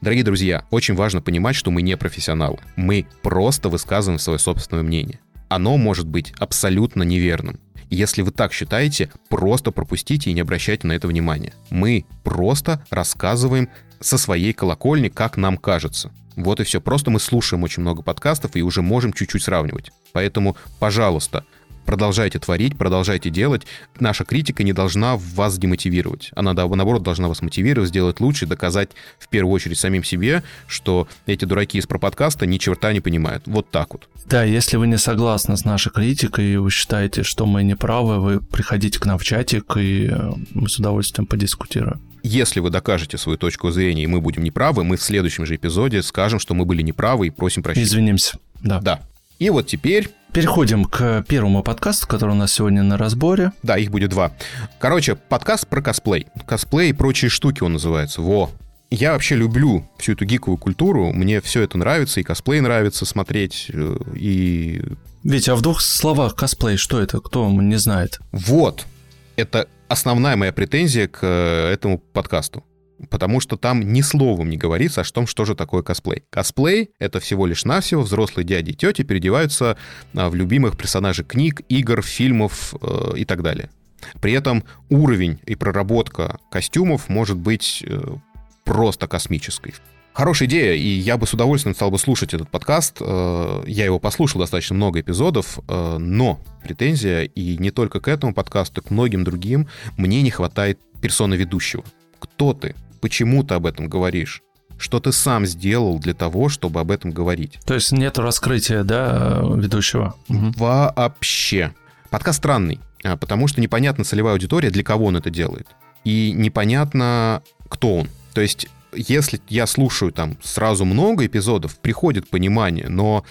Дорогие друзья, очень важно понимать, что мы не профессионалы. Мы просто высказываем свое собственное мнение. Оно может быть абсолютно неверным. Если вы так считаете, просто пропустите и не обращайте на это внимания. Мы просто рассказываем со своей колокольни, как нам кажется. Вот и все. Просто мы слушаем очень много подкастов и уже можем чуть-чуть сравнивать. Поэтому, пожалуйста, продолжайте творить, продолжайте делать. Наша критика не должна вас демотивировать. Она, наоборот, должна вас мотивировать, сделать лучше, доказать в первую очередь самим себе, что эти дураки из проподкаста ни черта не понимают. Вот так вот. Да, если вы не согласны с нашей критикой и вы считаете, что мы не правы, вы приходите к нам в чатик, и э, мы с удовольствием подискутируем. Если вы докажете свою точку зрения, и мы будем неправы, мы в следующем же эпизоде скажем, что мы были неправы и просим прощения. Извинимся, да. Да. И вот теперь Переходим к первому подкасту, который у нас сегодня на разборе. Да, их будет два. Короче, подкаст про косплей. Косплей и прочие штуки он называется. Во. Я вообще люблю всю эту гиковую культуру. Мне все это нравится, и косплей нравится смотреть, э, и... Ведь, а в двух словах косплей, что это? Кто не знает? Вот. Это основная моя претензия к э, этому подкасту потому что там ни словом не говорится о том, что же такое косплей. Косплей — это всего лишь навсего взрослые дяди и тети переодеваются а, в любимых персонажей книг, игр, фильмов э, и так далее. При этом уровень и проработка костюмов может быть э, просто космической. Хорошая идея, и я бы с удовольствием стал бы слушать этот подкаст. Э, я его послушал достаточно много эпизодов, э, но претензия, и не только к этому подкасту, к многим другим, мне не хватает персоны ведущего. Кто ты? Почему ты об этом говоришь? Что ты сам сделал для того, чтобы об этом говорить? То есть нет раскрытия, да, ведущего? Вообще. Подкаст странный, а, потому что непонятна целевая аудитория, для кого он это делает. и непонятно, кто он. То есть если я слушаю там сразу много эпизодов, приходит понимание, но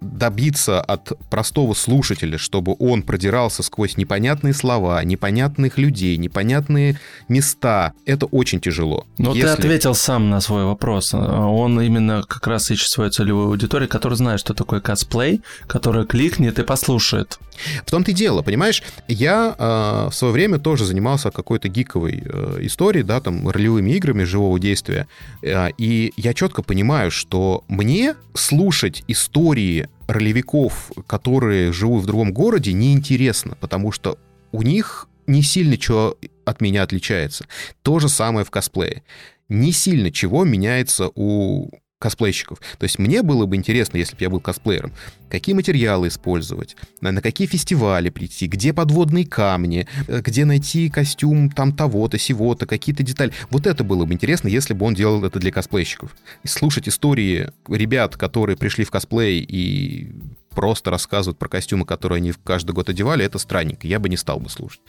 добиться от простого слушателя, чтобы он продирался сквозь непонятные слова, непонятных людей, непонятные места, это очень тяжело. Но Если... ты ответил сам на свой вопрос. Он именно как раз ищет свою целевую аудиторию, которая знает, что такое косплей, которая кликнет и послушает. В том-то и дело, понимаешь, я э, в свое время тоже занимался какой-то гиковой э, историей, да, там, ролевыми играми живого действия, э, и я четко понимаю, что мне слушать истории ролевиков, которые живут в другом городе, неинтересно, потому что у них не сильно чего от меня отличается. То же самое в косплее. Не сильно чего меняется у косплейщиков. То есть мне было бы интересно, если бы я был косплеером, какие материалы использовать, на какие фестивали прийти, где подводные камни, э, где найти костюм там того-то, сего-то, какие-то детали. Вот это было бы интересно, если бы он делал это для косплейщиков. И слушать истории ребят, которые пришли в косплей и просто рассказывают про костюмы, которые они каждый год одевали, это странненько, я бы не стал бы слушать.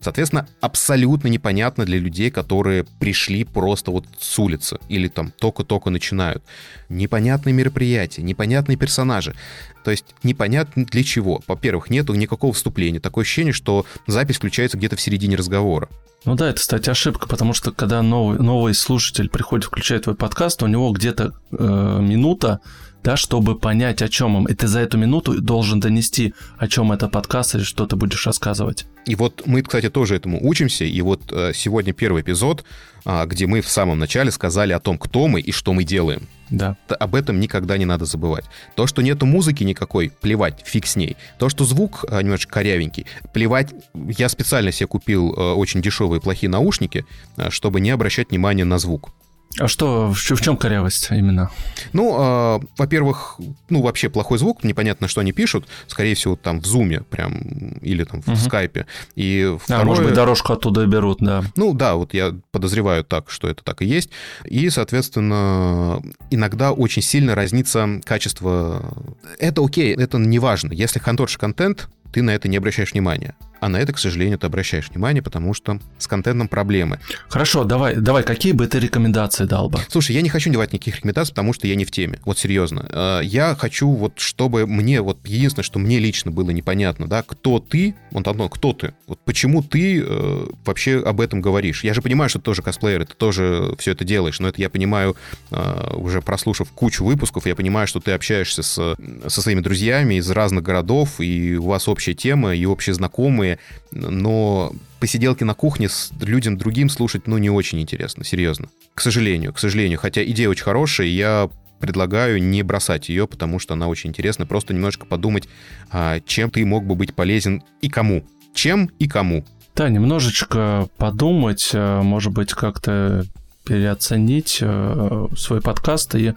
Соответственно, абсолютно непонятно для людей, которые пришли просто вот с улицы или там только-только начинают. Непонятные мероприятия, непонятные персонажи. То есть непонятно для чего. Во-первых, нету никакого вступления. Такое ощущение, что запись включается где-то в середине разговора. Ну да, это, кстати, ошибка, потому что когда новый, новый слушатель приходит, включает твой подкаст, у него где-то э, минута да, чтобы понять, о чем им. И ты за эту минуту должен донести, о чем это подкаст или что ты будешь рассказывать. И вот мы, кстати, тоже этому учимся. И вот э, сегодня первый эпизод, э, где мы в самом начале сказали о том, кто мы и что мы делаем. Да. Об этом никогда не надо забывать. То, что нету музыки никакой, плевать, фиг с ней. То, что звук э, немножко корявенький, плевать. Я специально себе купил э, очень дешевые плохие наушники, чтобы не обращать внимания на звук. А что, в, в чем корявость именно? Ну, э, во-первых, ну, вообще плохой звук, непонятно, что они пишут, скорее всего, там в зуме прям, или там в угу. скайпе. И второе... А, может быть, дорожку оттуда берут, да. Ну, да, вот я подозреваю так, что это так и есть. И, соответственно, иногда очень сильно разнится качество. Это окей, это не важно. Если хороший контент, ты на это не обращаешь внимания. А на это, к сожалению, ты обращаешь внимание, потому что с контентом проблемы. Хорошо, давай, давай, какие бы ты рекомендации дал бы? Слушай, я не хочу давать никаких рекомендаций, потому что я не в теме. Вот серьезно. Э, я хочу вот, чтобы мне, вот единственное, что мне лично было непонятно, да, кто ты, вот Антон, кто ты? Вот почему ты э, вообще об этом говоришь? Я же понимаю, что ты тоже косплеер, ты тоже все это делаешь, но это я понимаю, э, уже прослушав кучу выпусков, я понимаю, что ты общаешься с, со своими друзьями из разных городов, и у вас общая тема, и общие знакомые, но посиделки на кухне с людям другим слушать, ну, не очень интересно, серьезно. К сожалению, к сожалению. Хотя идея очень хорошая, я предлагаю не бросать ее, потому что она очень интересна. Просто немножко подумать, а, чем ты мог бы быть полезен и кому. Чем и кому. Да, немножечко подумать, э, может быть, как-то переоценить э, свой подкаст и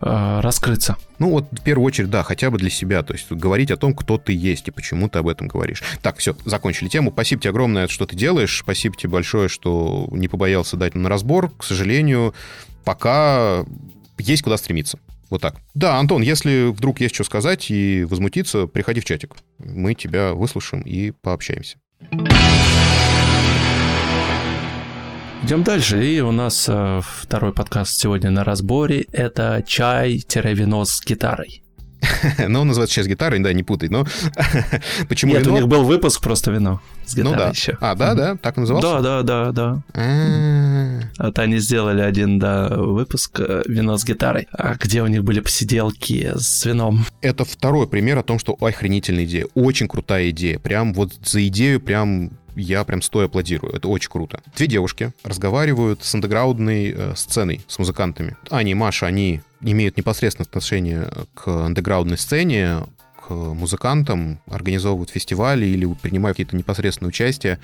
раскрыться. Ну вот в первую очередь, да, хотя бы для себя, то есть говорить о том, кто ты есть и почему ты об этом говоришь. Так, все, закончили тему. Спасибо тебе огромное, что ты делаешь. Спасибо тебе большое, что не побоялся дать на разбор. К сожалению, пока есть куда стремиться. Вот так. Да, Антон, если вдруг есть что сказать и возмутиться, приходи в чатик. Мы тебя выслушаем и пообщаемся. Идем дальше. И у нас э, второй подкаст сегодня на разборе. Это чай-вино с гитарой. Ну, он называется сейчас гитарой, да, не путай, но почему Нет, вино? у них был выпуск просто вино с гитарой ну, да. еще. А, да, да, так назывался? Да, да, да, да. А. Вот они сделали один, да, выпуск э, «Вино с гитарой», а где у них были посиделки с вином. Это второй пример о том, что охренительная идея, очень крутая идея, прям вот за идею прям я прям стоя аплодирую. Это очень круто. Две девушки разговаривают с андеграундной э, сценой, с музыкантами. Аня и Маша, они имеют непосредственное отношение к андеграундной сцене, к музыкантам, организовывают фестивали или принимают какие-то непосредственные участия.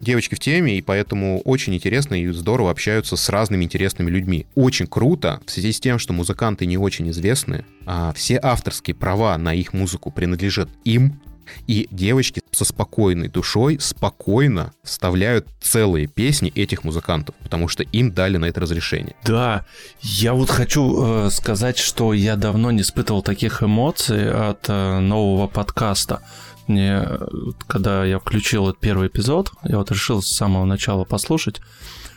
Девочки в теме, и поэтому очень интересно и здорово общаются с разными интересными людьми. Очень круто в связи с тем, что музыканты не очень известны, а все авторские права на их музыку принадлежат им, и девочки со спокойной душой спокойно вставляют целые песни этих музыкантов, потому что им дали на это разрешение. Да, я вот хочу э, сказать, что я давно не испытывал таких эмоций от э, нового подкаста. Мне, когда я включил этот первый эпизод, я вот решил с самого начала послушать,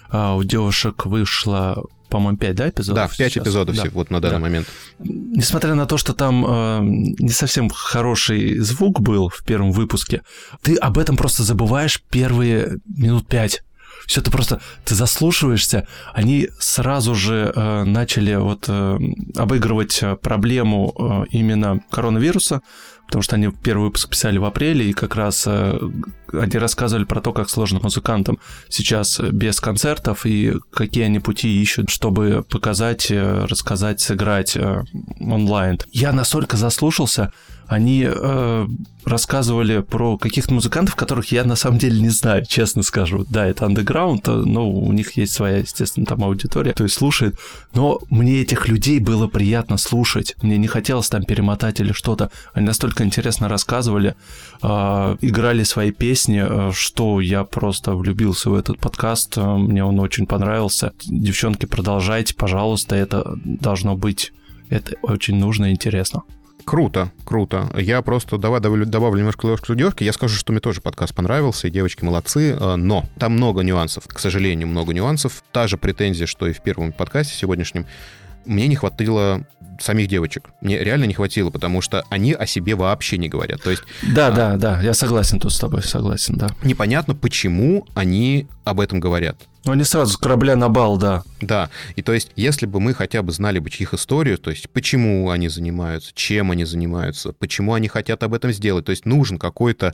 а у девушек вышло по-моему, 5, да, эпизодов? Да, в 5 сейчас? эпизодов да. вот на данный да. момент. Несмотря на то, что там э, не совсем хороший звук был в первом выпуске, ты об этом просто забываешь первые минут 5 все это просто ты заслушиваешься. Они сразу же э, начали вот э, обыгрывать проблему э, именно коронавируса, потому что они первый выпуск писали в апреле, и как раз э, они рассказывали про то, как сложно музыкантам сейчас без концертов и какие они пути ищут, чтобы показать, э, рассказать, сыграть э, онлайн. Я настолько заслушался, они э, рассказывали про каких-то музыкантов, которых я на самом деле не знаю, честно скажу. Да, это андеграунд, но у них есть своя, естественно, там аудитория, то есть слушает. Но мне этих людей было приятно слушать. Мне не хотелось там перемотать или что-то. Они настолько интересно рассказывали, э, играли свои песни, э, что я просто влюбился в этот подкаст. Э, мне он очень понравился. Девчонки, продолжайте, пожалуйста, это должно быть это очень нужно и интересно. Круто, круто. Я просто давай добавлю, добавлю немножко ложку девушки. Я скажу, что мне тоже подкаст понравился, и девочки молодцы, э, но там много нюансов, к сожалению, много нюансов. Та же претензия, что и в первом подкасте сегодняшнем. Мне не хватило самих девочек. Мне реально не хватило, потому что они о себе вообще не говорят. То есть, да, а, да, да, я согласен тут с тобой, согласен, да. Непонятно, почему они об этом говорят. Ну, они сразу с корабля на бал, да. Да, и то есть, если бы мы хотя бы знали бы их историю, то есть, почему они занимаются, чем они занимаются, почему они хотят об этом сделать, то есть, нужен какой-то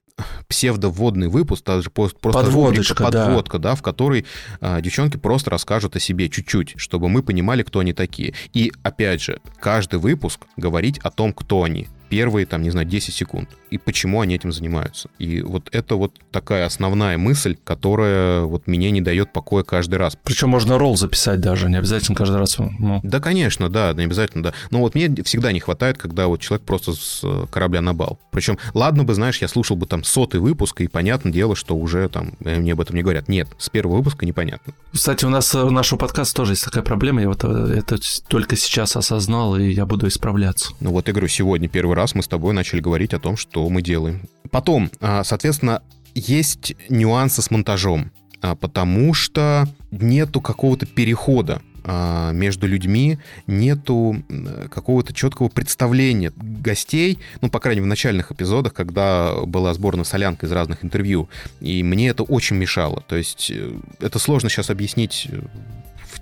псевдоводный выпуск, даже просто подводочка, рубрика, подводка, да. да, в которой а, девчонки просто расскажут о себе чуть-чуть, чтобы мы понимали, кто они такие. И, опять же, каждый выпуск говорить о том, кто они первые, там, не знаю, 10 секунд. И почему они этим занимаются. И вот это вот такая основная мысль, которая вот мне не дает покоя каждый раз. Причем можно ролл записать даже, не обязательно каждый раз. Ну. Да, конечно, да, не обязательно, да. Но вот мне всегда не хватает, когда вот человек просто с э, корабля на бал. Причем, ладно бы, знаешь, я слушал бы там сотый выпуск, и понятное дело, что уже там э, мне об этом не говорят. Нет, с первого выпуска непонятно. Кстати, у нас у нашего подкаста тоже есть такая проблема, я вот э, это только сейчас осознал, и я буду исправляться. Ну вот я говорю, сегодня первый раз мы с тобой начали говорить о том, что мы делаем. Потом, а, соответственно, есть нюансы с монтажом, а, потому что нету какого-то перехода а, между людьми нету какого-то четкого представления гостей, ну, по крайней мере, в начальных эпизодах, когда была сборная солянка из разных интервью, и мне это очень мешало. То есть э, это сложно сейчас объяснить э,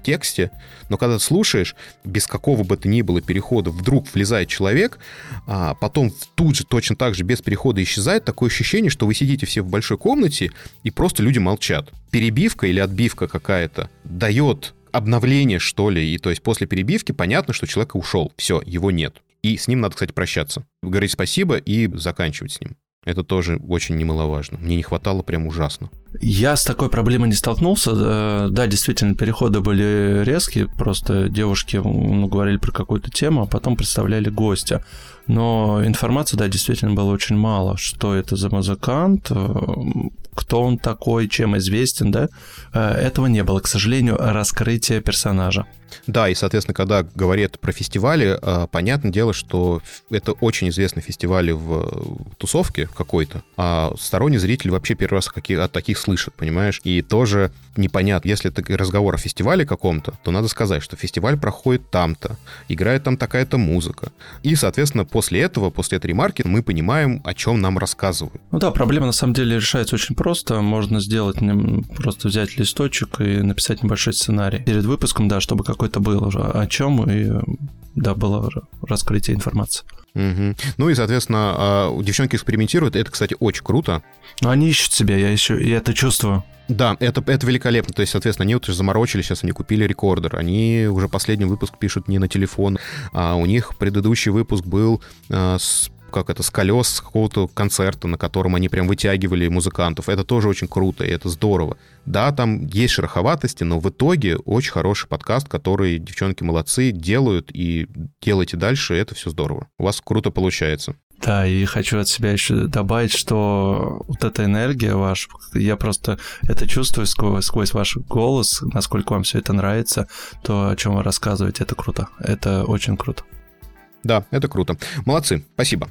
тексте, но когда ты слушаешь, без какого бы то ни было перехода вдруг влезает человек, а потом тут же точно так же без перехода исчезает, такое ощущение, что вы сидите все в большой комнате, и просто люди молчат. Перебивка или отбивка какая-то дает обновление, что ли, и то есть после перебивки понятно, что человек ушел, все, его нет. И с ним надо, кстати, прощаться. Говорить спасибо и заканчивать с ним. Это тоже очень немаловажно. Мне не хватало прям ужасно. Я с такой проблемой не столкнулся. Да, действительно, переходы были резкие. Просто девушки ну, говорили про какую-то тему, а потом представляли гостя. Но информации, да, действительно было очень мало. Что это за музыкант, э, кто он такой, чем известен, да? Э, этого не было, к сожалению, раскрытия персонажа. Да, и, соответственно, когда говорят про фестивали, а, понятное дело, что это очень известный фестиваль в тусовке какой-то, а сторонний зритель вообще первый раз от таких слышит, понимаешь? И тоже непонятно, если это разговор о фестивале каком-то, то надо сказать, что фестиваль проходит там-то, играет там такая-то музыка. И, соответственно, после этого, после этой ремарки, мы понимаем, о чем нам рассказывают. Ну да, проблема на самом деле решается очень просто. Можно сделать, просто взять листочек и написать небольшой сценарий. Перед выпуском, да, чтобы какой это было уже, о чем, и да, было раскрытие информации. Угу. Ну и, соответственно, а, девчонки экспериментируют, это, кстати, очень круто. Но они ищут себя, я еще, я это чувствую. Да, это, это великолепно. То есть, соответственно, они вот уже заморочили, сейчас они купили рекордер. Они уже последний выпуск пишут не на телефон, а у них предыдущий выпуск был а, с как это, с колес с какого-то концерта, на котором они прям вытягивали музыкантов. Это тоже очень круто, и это здорово. Да, там есть шероховатости, но в итоге очень хороший подкаст, который девчонки молодцы, делают, и делайте дальше, это все здорово. У вас круто получается. Да, и хочу от себя еще добавить, что вот эта энергия ваша, я просто это чувствую сквозь, сквозь ваш голос, насколько вам все это нравится, то, о чем вы рассказываете, это круто. Это очень круто. Да, это круто. Молодцы, спасибо.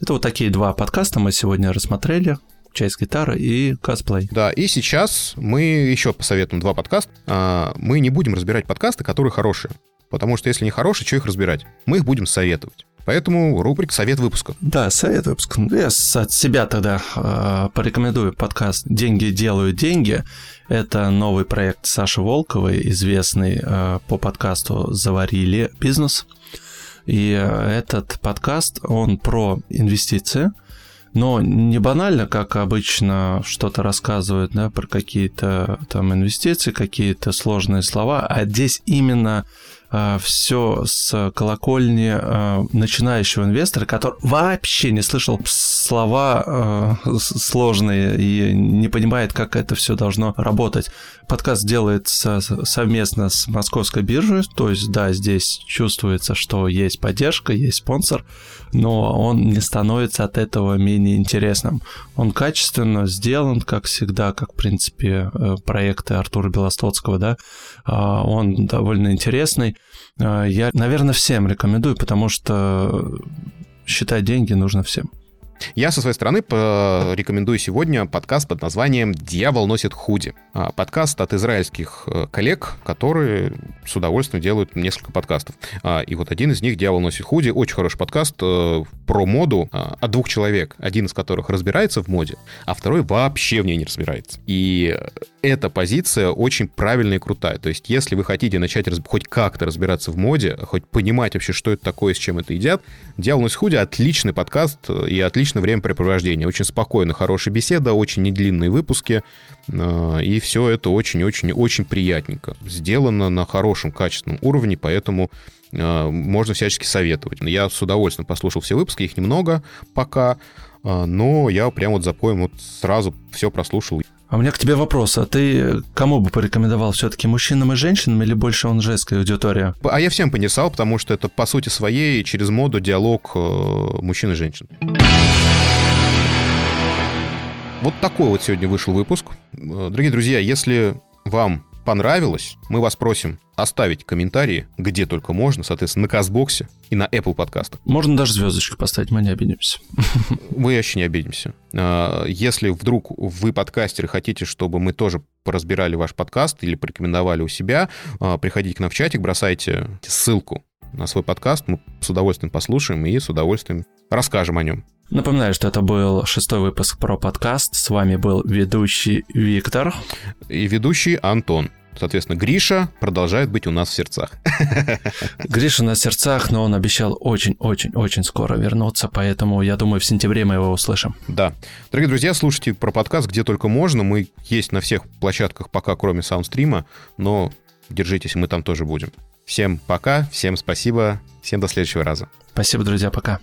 Это вот такие два подкаста мы сегодня рассмотрели часть гитары и косплей. Да, и сейчас мы еще посоветуем два подкаста. А, мы не будем разбирать подкасты, которые хорошие. Потому что если не хорошие, что их разбирать? Мы их будем советовать. Поэтому рубрика «Совет выпуска». Да, совет выпуска. Ну, я от себя тогда э, порекомендую подкаст «Деньги делают деньги». Это новый проект Саши Волковой, известный э, по подкасту «Заварили бизнес». И э, этот подкаст, он про инвестиции – но не банально, как обычно что-то рассказывают, да, про какие-то там инвестиции, какие-то сложные слова, а здесь именно все с колокольни а, начинающего инвестора, который вообще не слышал слова а, сложные и не понимает, как это все должно работать. Подкаст делается совместно с Московской биржей, то есть, да, здесь чувствуется, что есть поддержка, есть спонсор, но он не становится от этого менее интересным. Он качественно сделан, как всегда, как, в принципе, э, проекты Артура Белостоцкого, да, он довольно интересный. А, я, наверное, всем рекомендую, потому что считать деньги нужно всем. Я со своей стороны рекомендую сегодня подкаст под названием «Дьявол носит худи». А, подкаст от израильских э, коллег, которые с удовольствием делают несколько подкастов. А, и вот один из них «Дьявол носит худи» очень хороший подкаст э, про моду а, от двух человек, один из которых разбирается в моде, а второй вообще в ней не разбирается. И эта позиция очень правильная и крутая. То есть, если вы хотите начать раз... хоть как-то разбираться в моде, хоть понимать вообще, что это такое, с чем это едят, «Дьявол носит худи» — отличный подкаст э, и отличное времяпрепровождение. Очень спокойно, хорошая беседа, очень недлинные выпуски. А, и все это очень-очень-очень приятненько. Сделано на хорошем, качественном уровне, поэтому а, можно всячески советовать. Я с удовольствием послушал все выпуски, их немного пока, а, но я прям вот запоем вот сразу все прослушал. А у меня к тебе вопрос. А ты кому бы порекомендовал все-таки мужчинам и женщинам или больше он женская аудитория? А я всем понесал, потому что это по сути своей через моду диалог э, мужчин и женщин. Вот такой вот сегодня вышел выпуск. Э, дорогие друзья, если вам понравилось, мы вас просим оставить комментарии, где только можно, соответственно, на Казбоксе и на Apple подкастах. Можно даже звездочку поставить, мы не обидимся. Мы вообще не обидимся. А, если вдруг вы, подкастеры, хотите, чтобы мы тоже поразбирали ваш подкаст или порекомендовали у себя, а, приходите к нам в чатик, бросайте ссылку на свой подкаст, мы с удовольствием послушаем и с удовольствием расскажем о нем. Напоминаю, что это был шестой выпуск про подкаст. С вами был ведущий Виктор. И ведущий Антон. Соответственно, Гриша продолжает быть у нас в сердцах. Гриша на сердцах, но он обещал очень-очень-очень скоро вернуться, поэтому я думаю, в сентябре мы его услышим. Да. Дорогие друзья, слушайте про подкаст где только можно. Мы есть на всех площадках пока, кроме саундстрима, но держитесь, мы там тоже будем. Всем пока, всем спасибо, всем до следующего раза. Спасибо, друзья, пока.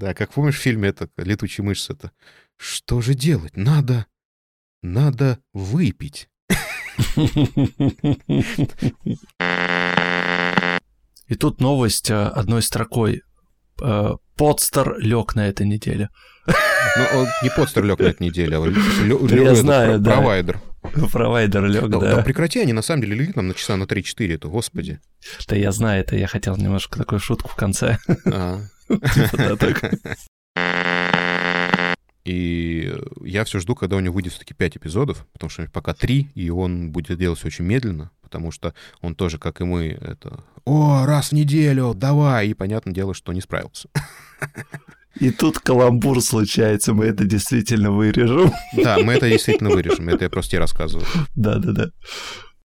Да, как помнишь в фильме это «Летучие мышцы» это «Что же делать? Надо надо выпить. И тут новость э, одной строкой. Э, Подстер лег на этой неделе. Ну, не подстер лег на этой неделе, а Я знаю, да. провайдер. Провайдер лег, да. Да, прекрати, они на самом деле легли там на часа на 3-4, это господи. Да я знаю, это я хотел немножко такую шутку в конце. Типа, и я все жду, когда у него выйдет все-таки 5 эпизодов, потому что пока 3, и он будет делать очень медленно, потому что он тоже, как и мы, это «О, раз в неделю, давай!» И понятное дело, что не справился. И тут каламбур случается, мы это действительно вырежем. Да, мы это действительно вырежем, это я просто тебе рассказываю. Да-да-да.